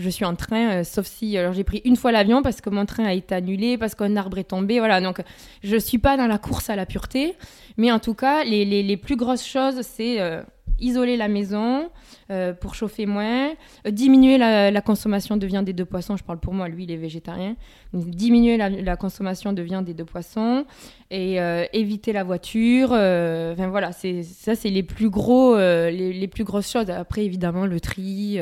je suis en train, euh, sauf si alors j'ai pris une fois l'avion parce que mon train a été annulé, parce qu'un arbre est tombé, voilà. Donc je suis pas dans la course à la pureté, mais en tout cas les, les, les plus grosses choses c'est euh, isoler la maison euh, pour chauffer moins, diminuer la, la, consommation de viande et de poissons. Je parle pour moi, lui il est végétarien. Donc, diminuer la, la, consommation de viande et de poissons et éviter la voiture. Enfin voilà, c'est ça c'est les plus gros, les, les, plus grosses choses. Après évidemment le tri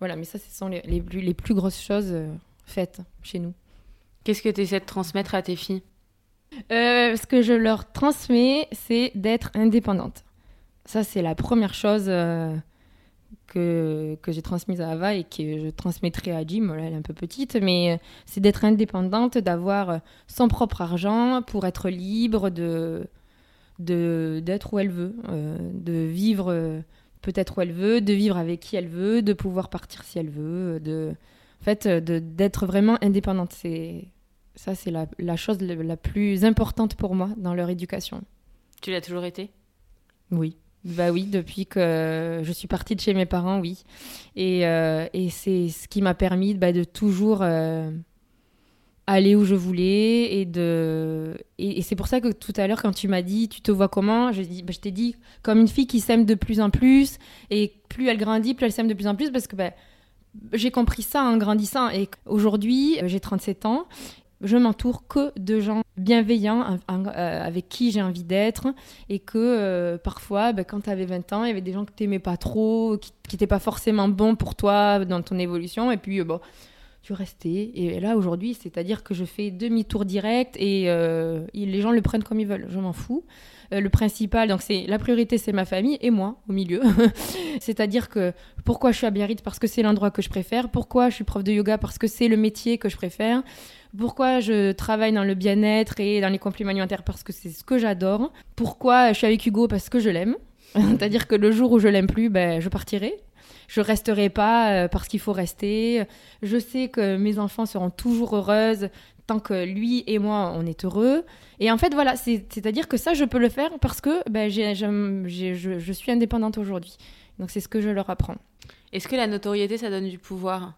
voilà, mais ça, ce sont les, les, plus, les plus grosses choses euh, faites chez nous. Qu'est-ce que tu essaies de transmettre à tes filles? Euh, Ce que je leur transmets, c'est d'être indépendante. Ça, c'est la première chose euh, que, que j'ai transmise à Ava et que je transmettrai à Jim. Elle est un peu petite, mais c'est d'être indépendante, d'avoir son propre argent pour être libre de d'être où elle veut, de vivre peut-être où elle veut, de vivre avec qui elle veut, de pouvoir partir si elle veut, de, en fait, d'être vraiment indépendante. C'est ça, c'est la, la, chose la, plus importante pour moi dans leur éducation. Tu l'as toujours été? Oui. Bah oui, depuis que je suis partie de chez mes parents, oui. Et, euh, et c'est ce qui m'a permis bah, de toujours euh, aller où je voulais et de et, c'est pour ça que tout à l'heure quand tu m'as dit tu te vois comment je dis bah, je t'ai dit comme une fille qui s'aime de plus en plus et plus elle grandit plus elle s'aime de plus en plus parce que bah, j'ai compris ça en grandissant et aujourd'hui j'ai 37 ans je m'entoure que de gens bienveillants euh, avec qui j'ai envie d'être et que euh, parfois bah, quand tu avais 20 ans il y avait des gens que tu n'aimais pas trop qui n'étaient pas forcément bons pour toi dans ton évolution et puis euh, bon tu restais. Et là, aujourd'hui, c'est-à-dire que je fais demi-tour direct et, euh, les gens le prennent comme ils veulent. Je m'en fous. Euh, le principal, donc c'est la priorité, c'est ma famille et moi au milieu. (laughs) c'est-à-dire que pourquoi je suis à Biarritz? Parce que c'est l'endroit que je préfère. Pourquoi je suis prof de yoga? Parce que c'est le métier que je préfère. Pourquoi je travaille dans le bien-être et dans les compléments alimentaires? Parce que c'est ce que j'adore. Pourquoi je suis avec Hugo? Parce que je l'aime. (laughs) C'est-à-dire que le jour où je l'aime plus, ben, je partirai je resterai pas euh, parce qu'il faut rester. Je sais que mes enfants seront toujours heureuses tant que lui et moi, on est heureux. Et en fait, voilà, c'est-à-dire que ça, je peux le faire parce que ben, je, suis indépendante aujourd'hui. Donc c'est ce que je leur apprends. Est-ce que la notoriété, ça donne du pouvoir?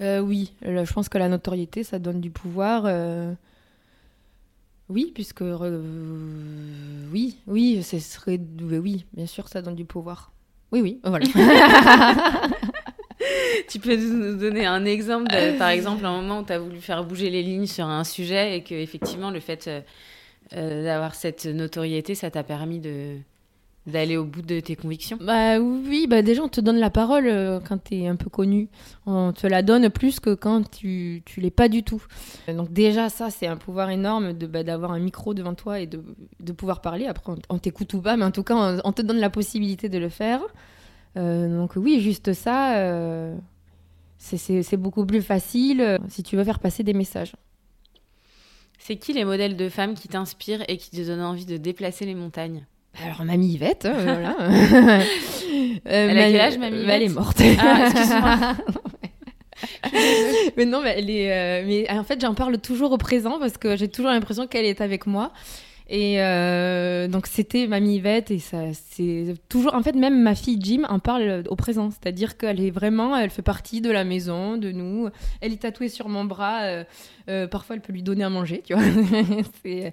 Euh, Oui, je pense que la notoriété, ça donne du pouvoir. Euh, oui, puisque oui, oui, ce serait oui, bien sûr, ça donne du pouvoir. Oui, oui, voilà. (laughs) tu peux nous donner un exemple, par exemple, un moment où tu as voulu faire bouger les lignes sur un sujet et que effectivement le fait euh, euh, d'avoir cette notoriété, ça t'a permis de d'aller au bout de tes convictions? Bah oui, bah déjà on te donne la parole euh, quand tu es un peu connu. On te la donne plus que quand tu tu l'es pas du tout. Donc déjà ça c'est un pouvoir énorme de bah, d'avoir un micro devant toi et de, de pouvoir parler. Après on, t'écoute ou pas, mais en tout cas on, te donne la possibilité de le faire. Euh, donc oui, juste ça, euh, c'est beaucoup plus facile si tu veux faire passer des messages. C'est qui les modèles de femmes qui t'inspirent et qui te donnent envie de déplacer les montagnes? Alors, mamie Yvette, hein, voilà. (laughs) elle a quel âge, mamie Elle est morte. Ah, (laughs) excuse-moi. mais non, mais elle est. euh, mais en fait, j'en parle toujours au présent parce que j'ai toujours l'impression qu'elle est avec moi. Et euh, donc c'était mamie Yvette et ça c'est toujours en fait même ma fille Jim en parle au présent. C'est-à-dire qu'elle est vraiment elle fait partie de la maison de nous. Elle est tatouée sur mon bras euh, euh, parfois elle peut lui donner à manger tu vois. (laughs)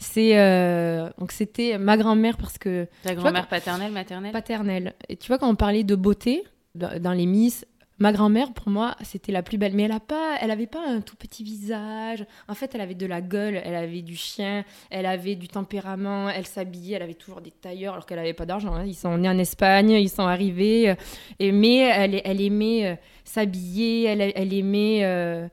C'est donc c'était ma grand-mère parce que Ta grand-mère paternelle, maternelle? Paternelle. Et tu vois, quand on parlait de beauté dans dans les Miss, ma grand-mère, pour moi, c'était la plus belle. Mais elle a pas, elle avait pas un tout petit visage. En fait, elle avait de la gueule, elle avait du chien, elle avait du tempérament, elle s'habillait, elle avait toujours des tailleurs alors qu'elle avait pas d'argent. hein. Ils sont nés en Espagne, ils sont arrivés. euh, et, mais elle, aimait euh, s'habiller, elle, aimait. euh,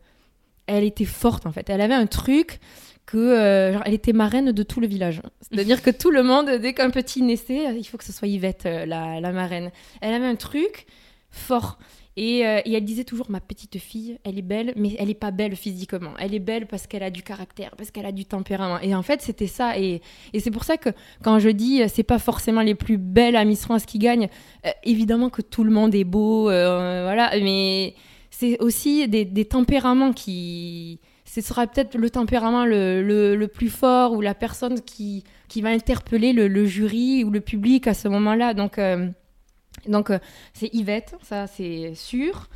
elle était forte, en fait. Elle avait un truc que elle était marraine de tout le village. C'est-à-dire que tout le monde, dès qu'un petit naissait, il faut que ce soit Yvette, la marraine. Elle avait un truc fort. Et, euh, et elle disait toujours, ma petite fille, elle est belle, mais elle n'est pas belle physiquement. Elle est belle parce qu'elle a du caractère, parce qu'elle a du tempérament. Et en fait, c'était ça. Et, c'est pour ça que quand je dis, euh, c'est pas forcément les plus belles à Miss France qui gagnent, euh, évidemment que tout le monde est beau, voilà, mais c'est aussi des, tempéraments qui... Ce sera peut-être le tempérament le, plus fort ou la personne qui, va interpeller le, le jury ou le public à ce moment-là. Donc, donc euh, c'est Yvette, ça c'est sûr.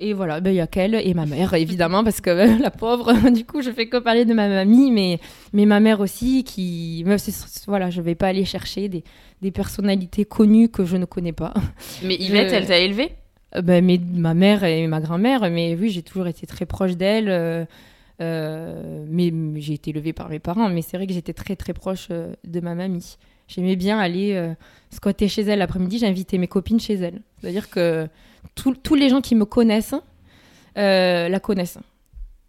Et voilà, ben, il y a qu'elle et ma mère, évidemment, parce que euh, (laughs) la pauvre, (laughs) du coup, je fais que parler de ma mamie, mais, mais ma mère aussi, qui. mais c'est- Voilà, je vais pas aller chercher des, des personnalités connues que je ne connais pas. (laughs) Mais Yvette, Je- elle t'a élevé Euh, ben, mais, ma mère et ma grand-mère, mais oui, j'ai toujours été très proche d'elle. euh, euh, mais, mais j'ai été élevée par mes parents, mais c'est vrai que j'étais très très proche de ma mamie. J'aimais bien aller euh, squatter chez elle l'après-midi, j'invitais mes copines chez elle. C'est-à-dire que tous- tous les gens qui me connaissent euh, la connaissent.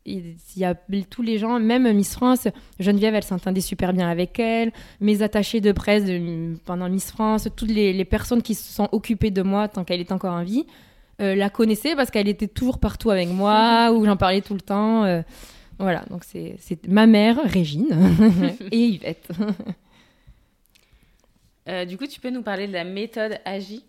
Il y a tous les gens, même Miss France, Geneviève, elle s'entendait super bien avec elle. Mes attachés de presse de- pendant Miss France, toutes les, les personnes qui se sont occupées de moi tant qu'elle est encore en vie, euh, la connaissaient parce qu'elle était toujours partout avec moi, (laughs) ou j'en parlais tout le temps. euh, voilà, donc c'est ma mère, Régine, (laughs) et Yvette. (laughs) Euh, Du coup, tu peux nous parler de la méthode AGI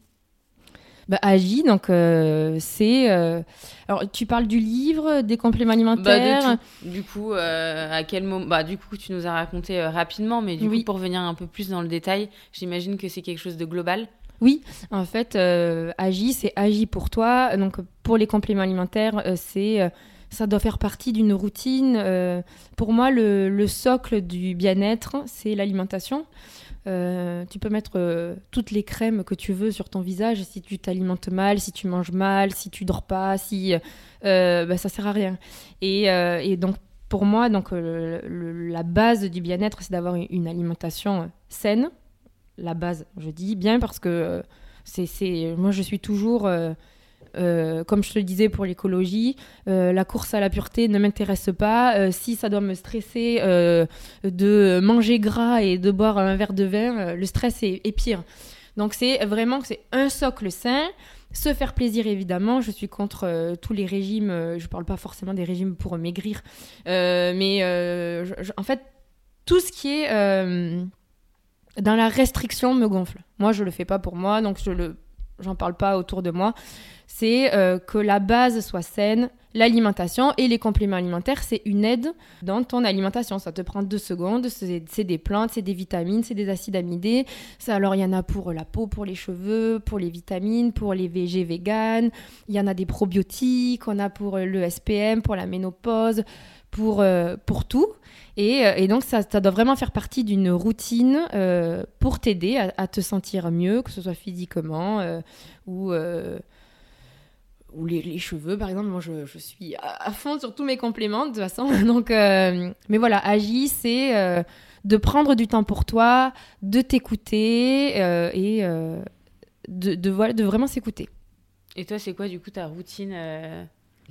Bah, Agi, donc euh, c'est. euh, Alors, tu parles du livre, des compléments alimentaires. Bah, de. Du coup, à quel moment Bah, du coup, tu nous as raconté rapidement, mais du Oui. coup, pour venir un peu plus dans le détail, j'imagine que c'est quelque chose de global. Oui, en fait, Agi, c'est Agi pour toi. Donc, pour les compléments alimentaires, c'est. ça doit faire partie d'une routine. euh, pour moi, le, le socle du bien-être, c'est l'alimentation. Euh, tu peux mettre euh, toutes les crèmes que tu veux sur ton visage. Si tu t'alimentes mal, si tu manges mal, si tu dors pas, si euh, bah, ça sert à rien. Et, euh, donc pour moi, donc la base du bien-être, c'est d'avoir une, alimentation saine. La base, je dis bien parce que c'est, moi je suis toujours euh, comme je te le disais pour l'écologie, euh, la course à la pureté ne m'intéresse pas. Euh, si ça doit me stresser de manger gras et de boire un verre de vin, le stress est, pire. Donc c'est vraiment que c'est un socle sain. Se faire plaisir évidemment, je suis contre tous les régimes, je parle pas forcément des régimes pour maigrir, mais en fait tout ce qui est dans la restriction me gonfle. Moi je le fais pas pour moi, donc je le j'en parle pas autour de moi. C'est euh, que la base soit saine, l'alimentation et les compléments alimentaires, c'est une aide dans ton alimentation. Ça te prend deux secondes, c'est des plantes, c'est des vitamines, c'est des acides amidés. Ça, alors, il y en a pour la peau, pour les cheveux, pour les vitamines, pour les VG vegan. Il y en a des probiotiques, on a pour euh, le SPM, pour la ménopause, pour, euh, pour tout. Et, euh, et donc, ça, ça doit vraiment faire partie d'une routine euh, pour t'aider à, à te sentir mieux, que ce soit physiquement euh, ou, euh, ou les, les cheveux, par exemple. Moi, je, je suis à, fond sur tous mes compléments, de toute façon. (laughs) Donc, mais voilà, Agi, c'est de prendre du temps pour toi, de t'écouter et de, de, voilà, de vraiment s'écouter. Et toi, c'est quoi, du coup, ta routine,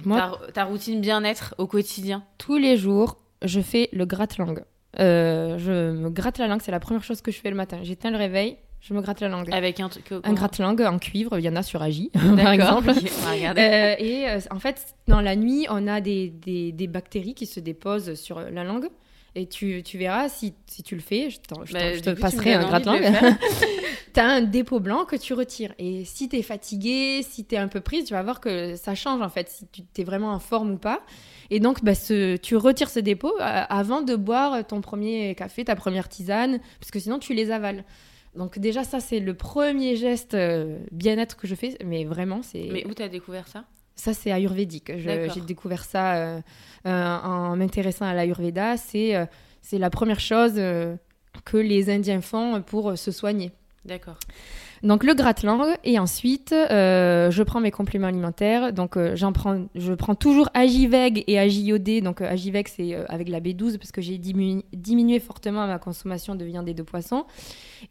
Moi, ta, ta routine bien-être au quotidien? Tous les jours, je fais le gratte-langue. Euh, je me gratte la langue, c'est la première chose que je fais le matin. J'éteins le réveil, je me gratte la langue. Avec un truc. Un gratte-langue en cuivre, il y en a sur Agi, (laughs) par exemple. Euh, et euh, en fait, dans la nuit, on a des, des, des bactéries qui se déposent sur la langue. Et tu, tu verras si, si tu le fais, je, Bah, je te passerai un gratte-langue. tu as un dépôt blanc que tu retires. Et si tu es fatigué, si tu es un peu prise, tu vas voir que ça change en fait, si tu es vraiment en forme ou pas. Et donc, bah, ce, tu retires ce dépôt euh, avant de boire ton premier café, ta première tisane, parce que sinon tu les avales. Donc déjà, ça, c'est le premier geste euh, bien-être que je fais, mais vraiment, c'est... Mais où t'as découvert ça? Ça, c'est ayurvédique. J'ai découvert ça euh, euh, en m'intéressant à l'ayurveda. C'est euh, c'est la première chose que les Indiens font pour se soigner. D'accord. Donc le gratte-langue et ensuite je prends mes compléments alimentaires. Donc j'en prends, je prends toujours Agiveg et Agiodé. Donc Agiveg c'est avec la B12 parce que j'ai diminu- diminué fortement ma consommation de viande et de poisson.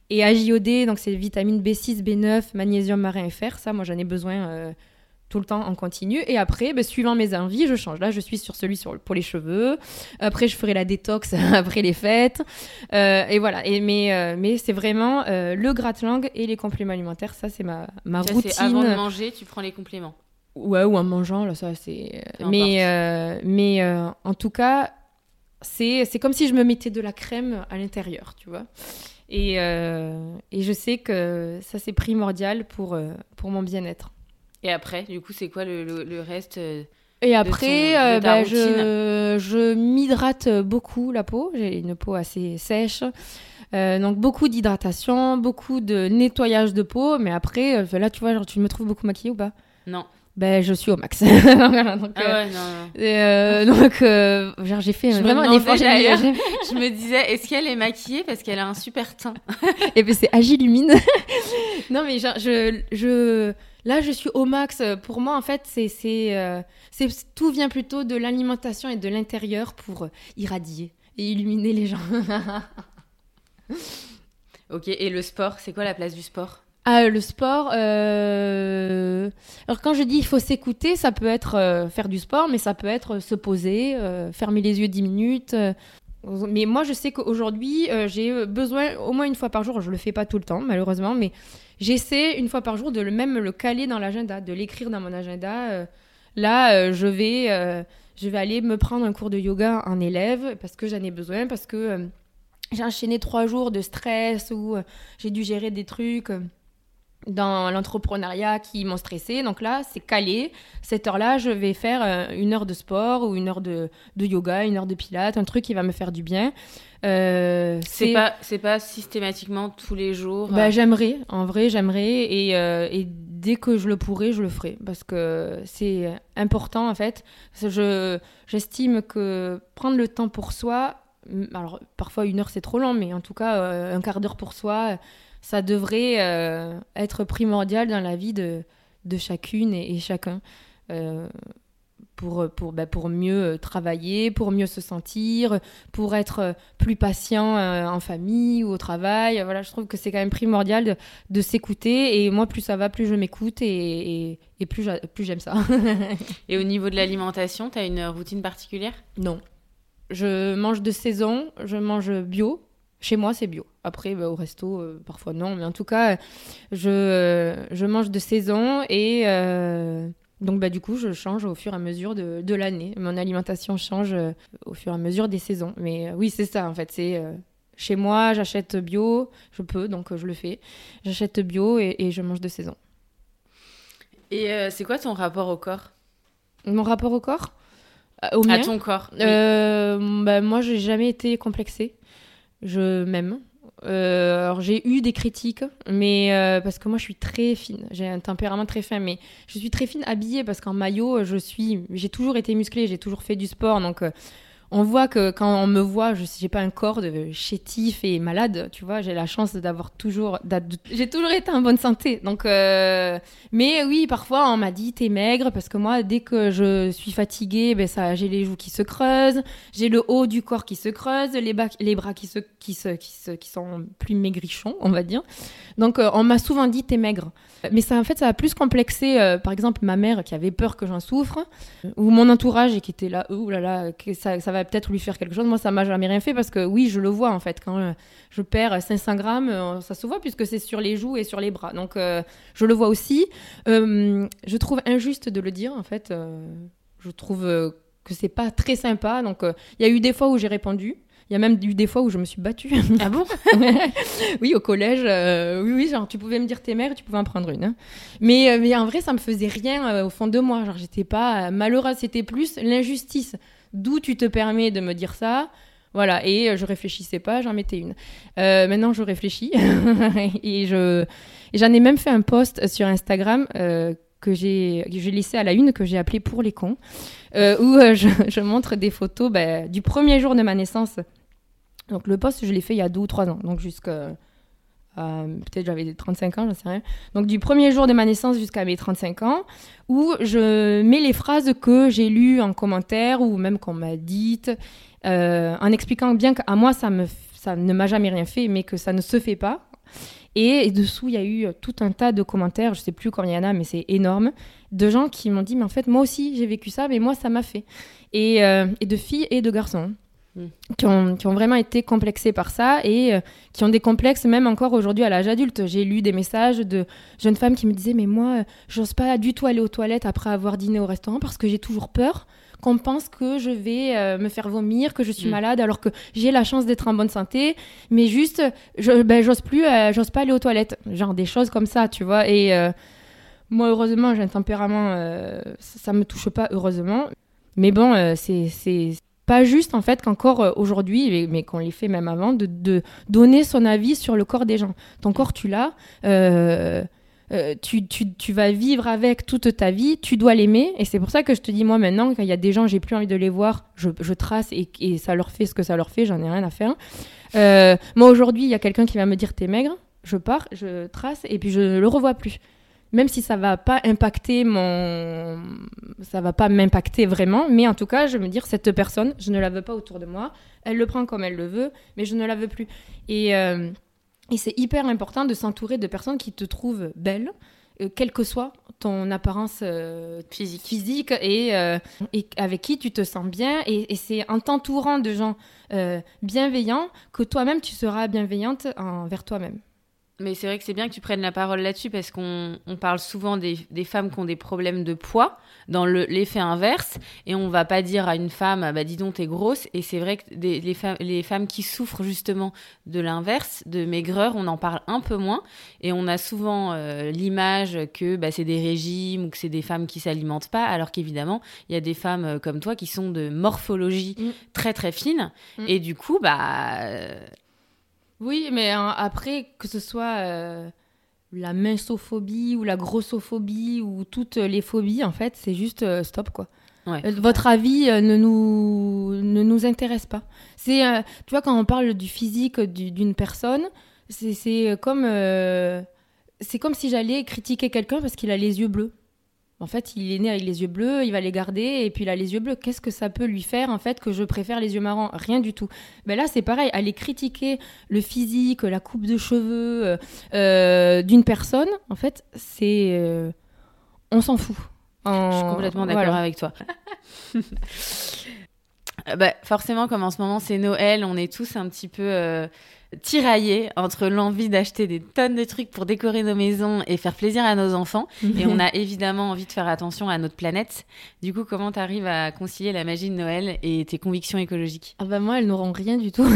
Et Agiodé donc c'est vitamine B6, B9, magnésium marin et fer. Ça moi j'en ai besoin tout le temps en continu. Et après, ben, suivant mes envies, je change. Là, je suis sur celui sur, pour les cheveux. Après, je ferai la détox (laughs) après les fêtes. Euh, et voilà. Et, mais euh, mais c'est vraiment euh, le gratte-langue et les compléments alimentaires. Ça, c'est ma, ma Ça, routine. avant de manger, tu prends les compléments. Ouais, ou en mangeant, là, ça, c'est. Mais, mais en tout cas, c'est comme si je me mettais de la crème à l'intérieur, tu vois. Et, et je sais que ça, c'est primordial pour, pour mon bien-être. Et après, du coup, c'est quoi le, le- le reste euh, Et après, ton- euh, ta bah, je, je m'hydrate beaucoup la peau. J'ai une peau assez sèche. Euh, donc beaucoup d'hydratation, beaucoup de nettoyage de peau. Mais après, là, tu vois, genre, tu me trouves beaucoup maquillée ou pas? Non. Ben, je suis au max. (laughs) Donc, Ah ouais, non, non. et, euh, (laughs) donc, genre, j'ai fait Je me vraiment un effort. (laughs) Je me disais, est-ce qu'elle est maquillée parce qu'elle a un super teint? Et puis c'est Agilumine. non, mais genre, je, je, là, je suis au max. Pour moi, en fait, c'est, c'est, euh, c'est, tout vient plutôt de l'alimentation et de l'intérieur pour euh, irradier et illuminer les gens. (laughs) Ok, et le sport, c'est quoi la place du sport? Ah, le sport. euh, Alors, quand je dis il faut s'écouter, ça peut être euh, faire du sport, mais ça peut être euh, se poser, euh, fermer les yeux 10 minutes. Euh. Mais moi, je sais qu'aujourd'hui, euh, j'ai besoin au moins une fois par jour. Je le fais pas tout le temps, malheureusement, mais j'essaie une fois par jour de le même le caler dans l'agenda, de l'écrire dans mon agenda. euh. Là, euh, je vais, euh, je vais aller me prendre un cours de yoga en élève parce que j'en ai besoin, parce que euh, j'ai enchaîné trois jours de stress euh, j'ai dû gérer des trucs. Euh, dans l'entrepreneuriat qui m'ont stressé. Donc là, c'est calé. Cette heure-là, je vais faire euh, une heure de sport ou une heure de, de yoga, une heure de pilates, un truc qui va me faire du bien. Euh, C'est pas, c'est pas systématiquement tous les jours. bah, j'aimerais, en vrai, j'aimerais. Et, euh, et dès que je le pourrai, je le ferai. Parce que c'est important, en fait. Je, j'estime que prendre le temps pour soi, alors parfois une heure c'est trop long, mais en tout cas, euh, un quart d'heure pour soi, ça devrait euh, être primordial dans la vie de, de chacune et, et chacun. Euh, pour, pour, bah, pour mieux euh, travailler, pour mieux se sentir, pour être plus patient euh, en famille ou au travail. Voilà, je trouve que c'est quand même primordial de, de s'écouter. Et moi, plus ça va, plus je m'écoute et, et, et plus, j'a- plus j'aime ça. (laughs) Et au niveau de l'alimentation, t'as une routine particulière? Non. Je mange de saison, je mange bio. Chez moi, c'est bio. Après, bah, au resto, euh, parfois non. Mais en tout cas, je, euh, je mange de saison et euh, donc bah, du coup, je change au fur et à mesure de, de l'année. Mon alimentation change euh, au fur et à mesure des saisons. Mais oui, c'est ça en fait. C'est chez moi, j'achète bio. Je peux, donc je le fais. J'achète bio et, et je mange de saison. Et c'est quoi ton rapport au corps? Mon rapport au corps? À ton corps oui. Euh, bah, moi, j'ai jamais été complexée. Je m'aime. Euh, alors j'ai eu des critiques, mais euh, parce que moi je suis très fine, j'ai un tempérament très fin, mais je suis très fine habillée parce qu'en maillot je suis, j'ai toujours été musclée, j'ai toujours fait du sport, donc euh, on voit que quand on me voit, je j'ai pas un corps de chétif et malade, tu vois, j'ai la chance d'avoir toujours, j'ai toujours été en bonne santé, donc euh, mais oui parfois on m'a dit t'es maigre parce que moi dès que je suis fatiguée, ben ça j'ai les joues qui se creusent, j'ai le haut du corps qui se creuse, les, les bras qui, se, qui, sont plus maigrichons, on va dire. Donc, euh, on m'a souvent dit t'es maigre. Mais ça, en fait, ça a plus complexé, euh, par exemple, ma mère qui avait peur que j'en souffre, ou mon entourage et qui était là, oh là là, que ça va peut-être lui faire quelque chose. Moi, ça m'a jamais rien fait parce que oui, je le vois en fait. Quand euh, je perds 500 grammes, euh, ça se voit puisque c'est sur les joues et sur les bras. Donc, euh, je le vois aussi. Euh, je trouve injuste de le dire en fait. Je trouve. que c'est pas très sympa. Donc, il y a eu des fois où j'ai répondu. Il y a même eu des fois où je me suis battue. Ah bon (laughs) Oui, au collège, euh, oui, oui, genre tu pouvais me dire tes mères, tu pouvais en prendre une. hein. Mais, mais en vrai, ça me faisait rien euh, au fond de moi. Genre, j'étais pas malheureuse, c'était plus l'injustice. D'où tu te permets de me dire ça Voilà, et euh, je réfléchissais pas, j'en mettais une. Euh, maintenant, je réfléchis. (laughs) et je et j'en ai même fait un post sur Instagram. euh, que j'ai laissé à la une que j'ai appelé pour les cons (laughs) où je, je montre des photos bah, du premier jour de ma naissance donc le post je l'ai fait il y a deux ou trois ans donc jusqu'à à- peut-être j'avais 35 ans j'en sais rien donc du premier jour de ma naissance jusqu'à mes 35 ans où je mets les phrases que j'ai lues en commentaire ou même qu'on m'a dites euh, en expliquant bien qu'à moi ça ne m'a jamais rien fait mais que ça ne se fait pas et, dessous, il y a eu tout un tas de commentaires, je sais plus combien il y en a, mais c'est énorme, de gens qui m'ont dit, mais en fait, moi aussi, j'ai vécu ça, mais moi, ça m'a fait. Et, euh, et de filles et de garçons. Mm. Qui, ont, qui ont vraiment été complexés par ça et euh, qui ont des complexes même encore aujourd'hui à l'âge adulte. J'ai lu des messages de jeunes femmes qui me disaient Mais moi, euh, j'ose pas du tout aller aux toilettes après avoir dîné au restaurant parce que j'ai toujours peur qu'on pense que je vais euh, me faire vomir, que je suis Mm. malade alors que j'ai la chance d'être en bonne santé. Mais juste, je, ben, j'ose plus, euh, j'ose pas aller aux toilettes. Genre des choses comme ça, tu vois. Et moi, heureusement, j'ai un tempérament, ça, ça me touche pas, heureusement. Mais bon, c'est pas juste, en fait, qu'encore euh, aujourd'hui, mais, qu'on l'ait fait même avant, de, donner son avis sur le corps des gens. Ton corps, tu l'as. euh, euh, tu, tu, tu vas vivre avec toute ta vie, tu dois l'aimer. Et c'est pour ça que je te dis, moi, maintenant, quand il y a des gens, j'ai plus envie de les voir, je, trace et, et ça leur fait ce que ça leur fait, j'en ai rien à faire. Moi, aujourd'hui, il y a quelqu'un qui va me dire, t'es maigre, je pars, je trace et puis je le revois plus. Même si ça va pas impacter mon. Ça va pas m'impacter vraiment, mais en tout cas, je vais me dire, cette personne, je ne la veux pas autour de moi. Elle le prend comme elle le veut, mais je ne la veux plus. Et. euh, et c'est hyper important de s'entourer de personnes qui te trouvent belle, euh, quelle que soit ton apparence euh, Physique. physique et, et avec qui tu te sens bien. Et, et c'est en t'entourant de gens bienveillants que toi-même tu seras bienveillante envers toi-même. Mais c'est vrai que c'est bien que tu prennes la parole là-dessus parce qu'on on parle souvent des, des femmes qui ont des problèmes de poids dans le- l'effet inverse et on va pas dire à une femme ah bah dis donc t'es grosse et c'est vrai que des- les, femmes, les femmes qui souffrent justement de l'inverse, de maigreur, on en parle un peu moins et on a souvent euh, l'image que bah, c'est des régimes ou que c'est des femmes qui s'alimentent pas alors qu'évidemment il y a des femmes euh, comme toi qui sont de morphologie Mm. très très fine Mm. et du coup bah Oui, mais euh, après, que ce soit euh, la minsophobie ou la grossophobie ou toutes les phobies, en fait, c'est juste euh, stop, quoi. ouais. Euh, Votre avis euh, ne, nous, ne nous intéresse pas. C'est, tu vois, quand on parle du physique du- d'une personne, c'est, c'est comme, c'est comme si j'allais critiquer quelqu'un parce qu'il a les yeux bleus. En fait, il est né avec les yeux bleus, il va les garder et puis il a les yeux bleus. Qu'est-ce que ça peut lui faire en fait que je préfère les yeux marrons Rien du tout. Mais là, c'est pareil. Aller critiquer le physique, la coupe de cheveux euh, euh, d'une personne, en fait, c'est, euh, on s'en fout. En- Je suis complètement d'accord voilà. avec toi. Bah, (laughs) forcément, comme en ce moment c'est Noël, on est tous un petit peu euh, tiraillés entre l'envie d'acheter des tonnes de trucs pour décorer nos maisons et faire plaisir à nos enfants. Et on a (laughs) évidemment envie de faire attention à notre planète. Du coup, comment tu arrives à concilier la magie de Noël et tes convictions écologiques? Ah bah moi, elles n'auront rien du tout. (laughs)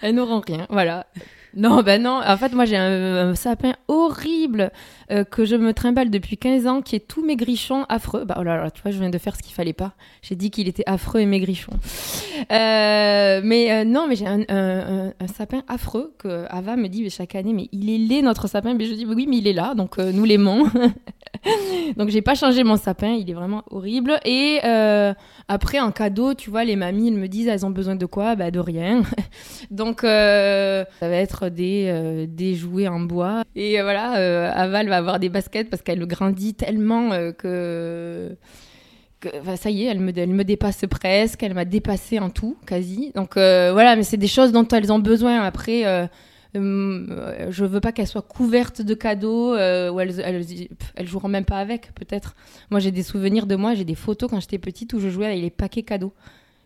elles n'auront rien, voilà. Non, bah non. En fait, moi, j'ai un, sapin horrible euh, que je me trimballe depuis 15 ans, qui est tout maigrichon, affreux. Bah oh là là, tu vois, je viens de faire ce qu'il fallait pas. J'ai dit qu'il était affreux et maigrichon. Euh, mais euh, non, mais j'ai un, sapin affreux que Ava me dit chaque année, mais il est laid notre sapin. Mais je dis oui, mais il est là, donc euh, nous l'aimons. (laughs) donc j'ai pas changé mon sapin, il est vraiment horrible. Et après, en cadeau, tu vois, les mamies, elles me disent, elles ont besoin de quoi? Bah, de rien. (laughs) Donc, ça va être des, euh, des jouets en bois. Et euh, voilà, euh, Aval va avoir des baskets parce qu'elle grandit tellement que. que- ça y est, elle me, dépasse presque, elle m'a dépassé en tout, quasi. Donc voilà, mais c'est des choses dont elles ont besoin. Après, euh, euh, je veux pas qu'elles soient couvertes de cadeaux, ou elles, elles joueront même pas avec, peut-être. Moi, j'ai des souvenirs de moi, j'ai des photos quand j'étais petite où je jouais avec les paquets cadeaux.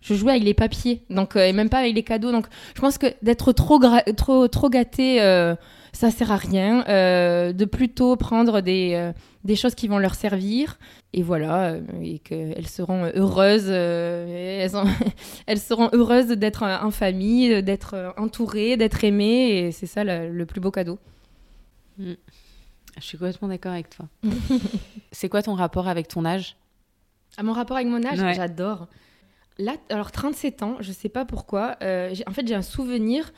Je jouais avec les papiers, donc euh, et même pas avec les cadeaux. Donc, je pense que d'être trop trop trop gâté, euh, ça sert à rien, euh, de plutôt prendre des, des choses qui vont leur servir, et voilà, et qu'elles seront heureuses, elles, ont- (laughs) elles seront heureuses d'être en famille, d'être entourées, d'être aimées, et c'est ça le, le plus beau cadeau. Je suis complètement d'accord avec toi. (laughs) c'est quoi ton rapport avec ton âge? À mon rapport avec mon âge, Ouais. j'adore. Là, alors 37 ans, je sais pas pourquoi. euh, en fait, j'ai un souvenir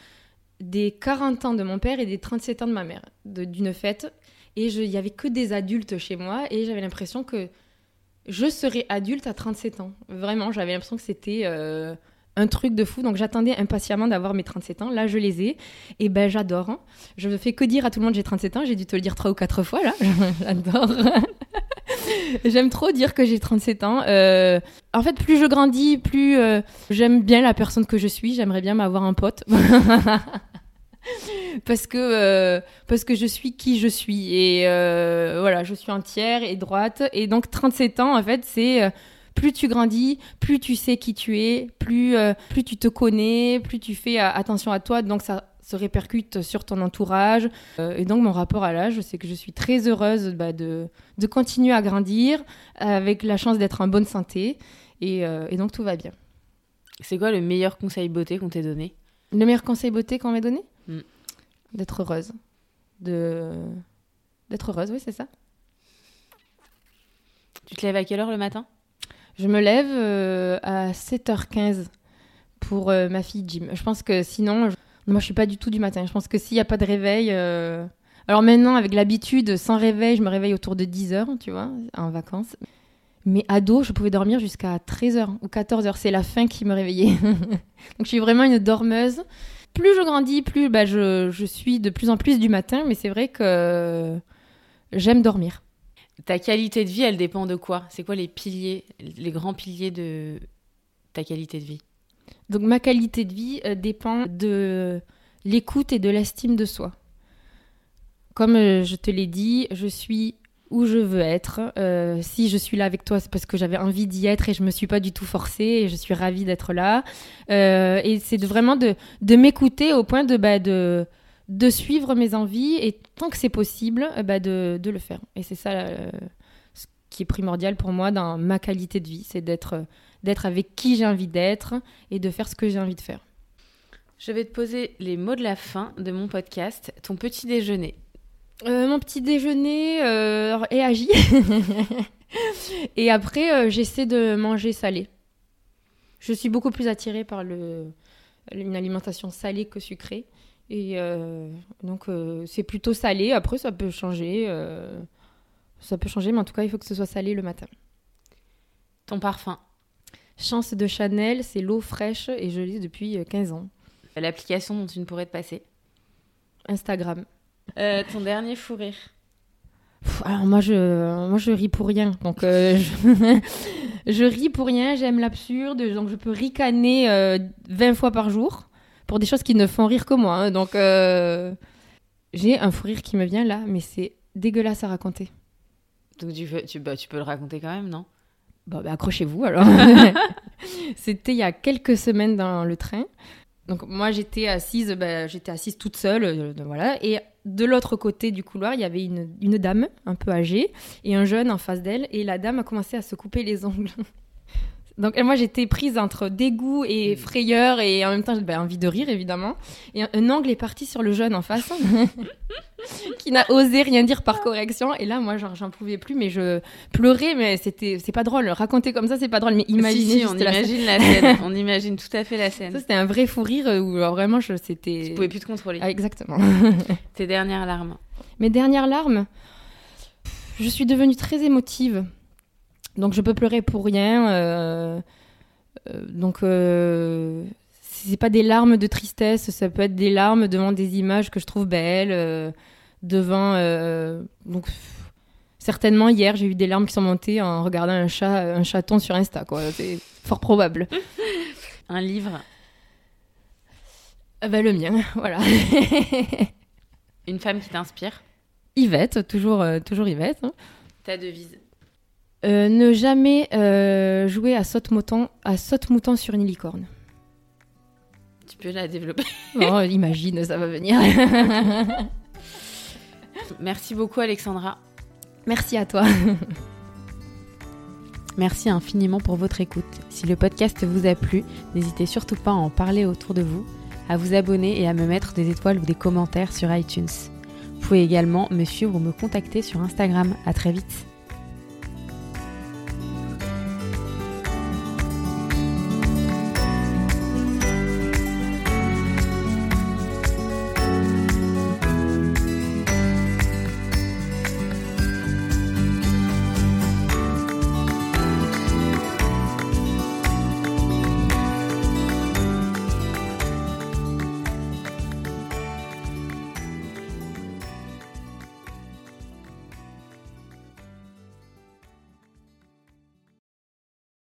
des 40 ans de mon père et des 37 ans de ma mère, d'une fête. Et il y avait que des adultes chez moi et j'avais l'impression que je serais adulte à 37 ans. Vraiment, j'avais l'impression que c'était euh, un truc de fou. Donc j'attendais impatiemment d'avoir mes 37 ans. Là, je les ai. Et ben, j'adore. hein. Je ne fais que dire à tout le monde j'ai 37 ans. J'ai dû te le dire trois ou quatre fois là. (laughs) j'adore. (laughs) J'aime trop dire que j'ai 37 ans. Euh, en fait, plus je grandis, plus euh, j'aime bien la personne que je suis. J'aimerais bien m'avoir un pote. (laughs) parce, que, euh, parce que je suis qui je suis. Et voilà, je suis entière et droite. Et donc, 37 ans, en fait, c'est. Plus tu grandis, plus tu sais qui tu es, plus, euh, plus tu te connais, plus tu fais euh, attention à toi. Donc, ça se répercute sur ton entourage. Euh, et donc, mon rapport à l'âge, c'est que je suis très heureuse bah, de, de continuer à grandir avec la chance d'être en bonne santé. Et, euh, et donc, tout va bien. C'est quoi le meilleur conseil beauté qu'on t'ait donné? Le meilleur conseil beauté qu'on m'ait donné? Mm. D'être heureuse. De... D'être heureuse, oui, c'est ça. Tu te lèves à quelle heure le matin? Je me lève euh, à 7h15 pour euh, ma fille Jim. Je pense que sinon, je- moi je suis pas du tout du matin. Je pense que s'il n'y a pas de réveil. euh, Alors maintenant, avec l'habitude, sans réveil, je me réveille autour de 10h, tu vois, en vacances. Mais ado, je pouvais dormir jusqu'à 13h ou 14h. C'est la faim qui me réveillait. (laughs) Donc je suis vraiment une dormeuse. Plus je grandis, plus bah, je, je suis de plus en plus du matin. Mais c'est vrai que j'aime dormir. Ta qualité de vie, elle dépend de quoi? C'est quoi les piliers, les grands piliers de ta qualité de vie? Donc ma qualité de vie euh, dépend de l'écoute et de l'estime de soi. Comme euh, je te l'ai dit, je suis où je veux être. Euh, si je suis là avec toi, c'est parce que j'avais envie d'y être et je me suis pas du tout forcée et je suis ravie d'être là. Et c'est vraiment de, de m'écouter au point de, bah, de, de suivre mes envies et tant que c'est possible, euh, bah, de, de le faire. Et c'est ça euh, ce qui est primordial pour moi dans ma qualité de vie, c'est d'être d'être avec qui j'ai envie d'être et de faire ce que j'ai envie de faire. Je vais te poser les mots de la fin de mon podcast, ton petit déjeuner. Euh, mon petit déjeuner euh, est agi. (laughs) et après, euh, j'essaie de manger salé. Je suis beaucoup plus attirée par le, une alimentation salée que sucrée. Et euh, donc, euh, c'est plutôt salé. Après, ça peut changer. euh, ça peut changer, mais en tout cas, il faut que ce soit salé le matin. Ton parfum, Chance de Chanel, c'est l'eau fraîche et je l'ai depuis euh, 15 ans. l'application dont tu ne pourrais te passer. Instagram. Euh, ton dernier fou rire. Alors moi je, moi je ris pour rien. Donc euh, je, (laughs) je ris pour rien, j'aime l'absurde, donc je peux ricaner euh, 20 fois par jour pour des choses qui ne font rire que moi. hein. Donc euh, j'ai un fou rire qui me vient là, mais c'est dégueulasse à raconter. Donc tu peux, tu, bah, tu peux le raconter quand même, non? Bon, bah, accrochez-vous alors. (laughs) C'était il y a quelques semaines dans le train. Donc moi j'étais assise, bah, j'étais assise toute seule, euh, voilà. Et de l'autre côté du couloir, il y avait une, une dame un peu âgée et un jeune en face d'elle. Et la dame a commencé à se couper les ongles. (laughs) Donc moi j'étais prise entre dégoût et frayeur et en même temps j'avais envie de rire évidemment. Et un, angle est parti sur le jeune en face (laughs) qui n'a osé rien dire par correction. Et là moi genre j'en pouvais plus mais je pleurais mais c'était c'est pas drôle. Raconter comme ça c'est pas drôle mais imaginez si, si, on la scène. imagine la scène. on imagine tout à fait la Ça scène. c'était un vrai fou rire où alors, vraiment je c'était. Tu pouvais plus te contrôler. Ah, exactement. (laughs) Tes dernières larmes. Mes dernières larmes, je suis devenue très émotive. Donc je peux pleurer pour rien. euh, euh, donc euh, c'est pas des larmes de tristesse, ça peut être des larmes devant des images que je trouve belles, euh, devant euh, donc pff, certainement hier j'ai eu des larmes qui sont montées en regardant un chat, un chaton sur Insta quoi. C'est fort probable. (laughs) Un livre. Ah bah, le mien, (laughs) voilà. Une femme qui t'inspire? Yvette, toujours euh, toujours Yvette. hein. Ta devise. Euh, ne jamais euh, jouer à saute-mouton à saute-mouton sur une licorne. Tu peux la développer. (laughs) Oh, imagine, ça va venir. (laughs) Merci beaucoup Alexandra. Merci à toi. (laughs) Merci infiniment pour votre écoute. Si le podcast vous a plu, n'hésitez surtout pas à en parler autour de vous, à vous abonner et à me mettre des étoiles ou des commentaires sur iTunes. Vous pouvez également me suivre ou me contacter sur Instagram. À très vite.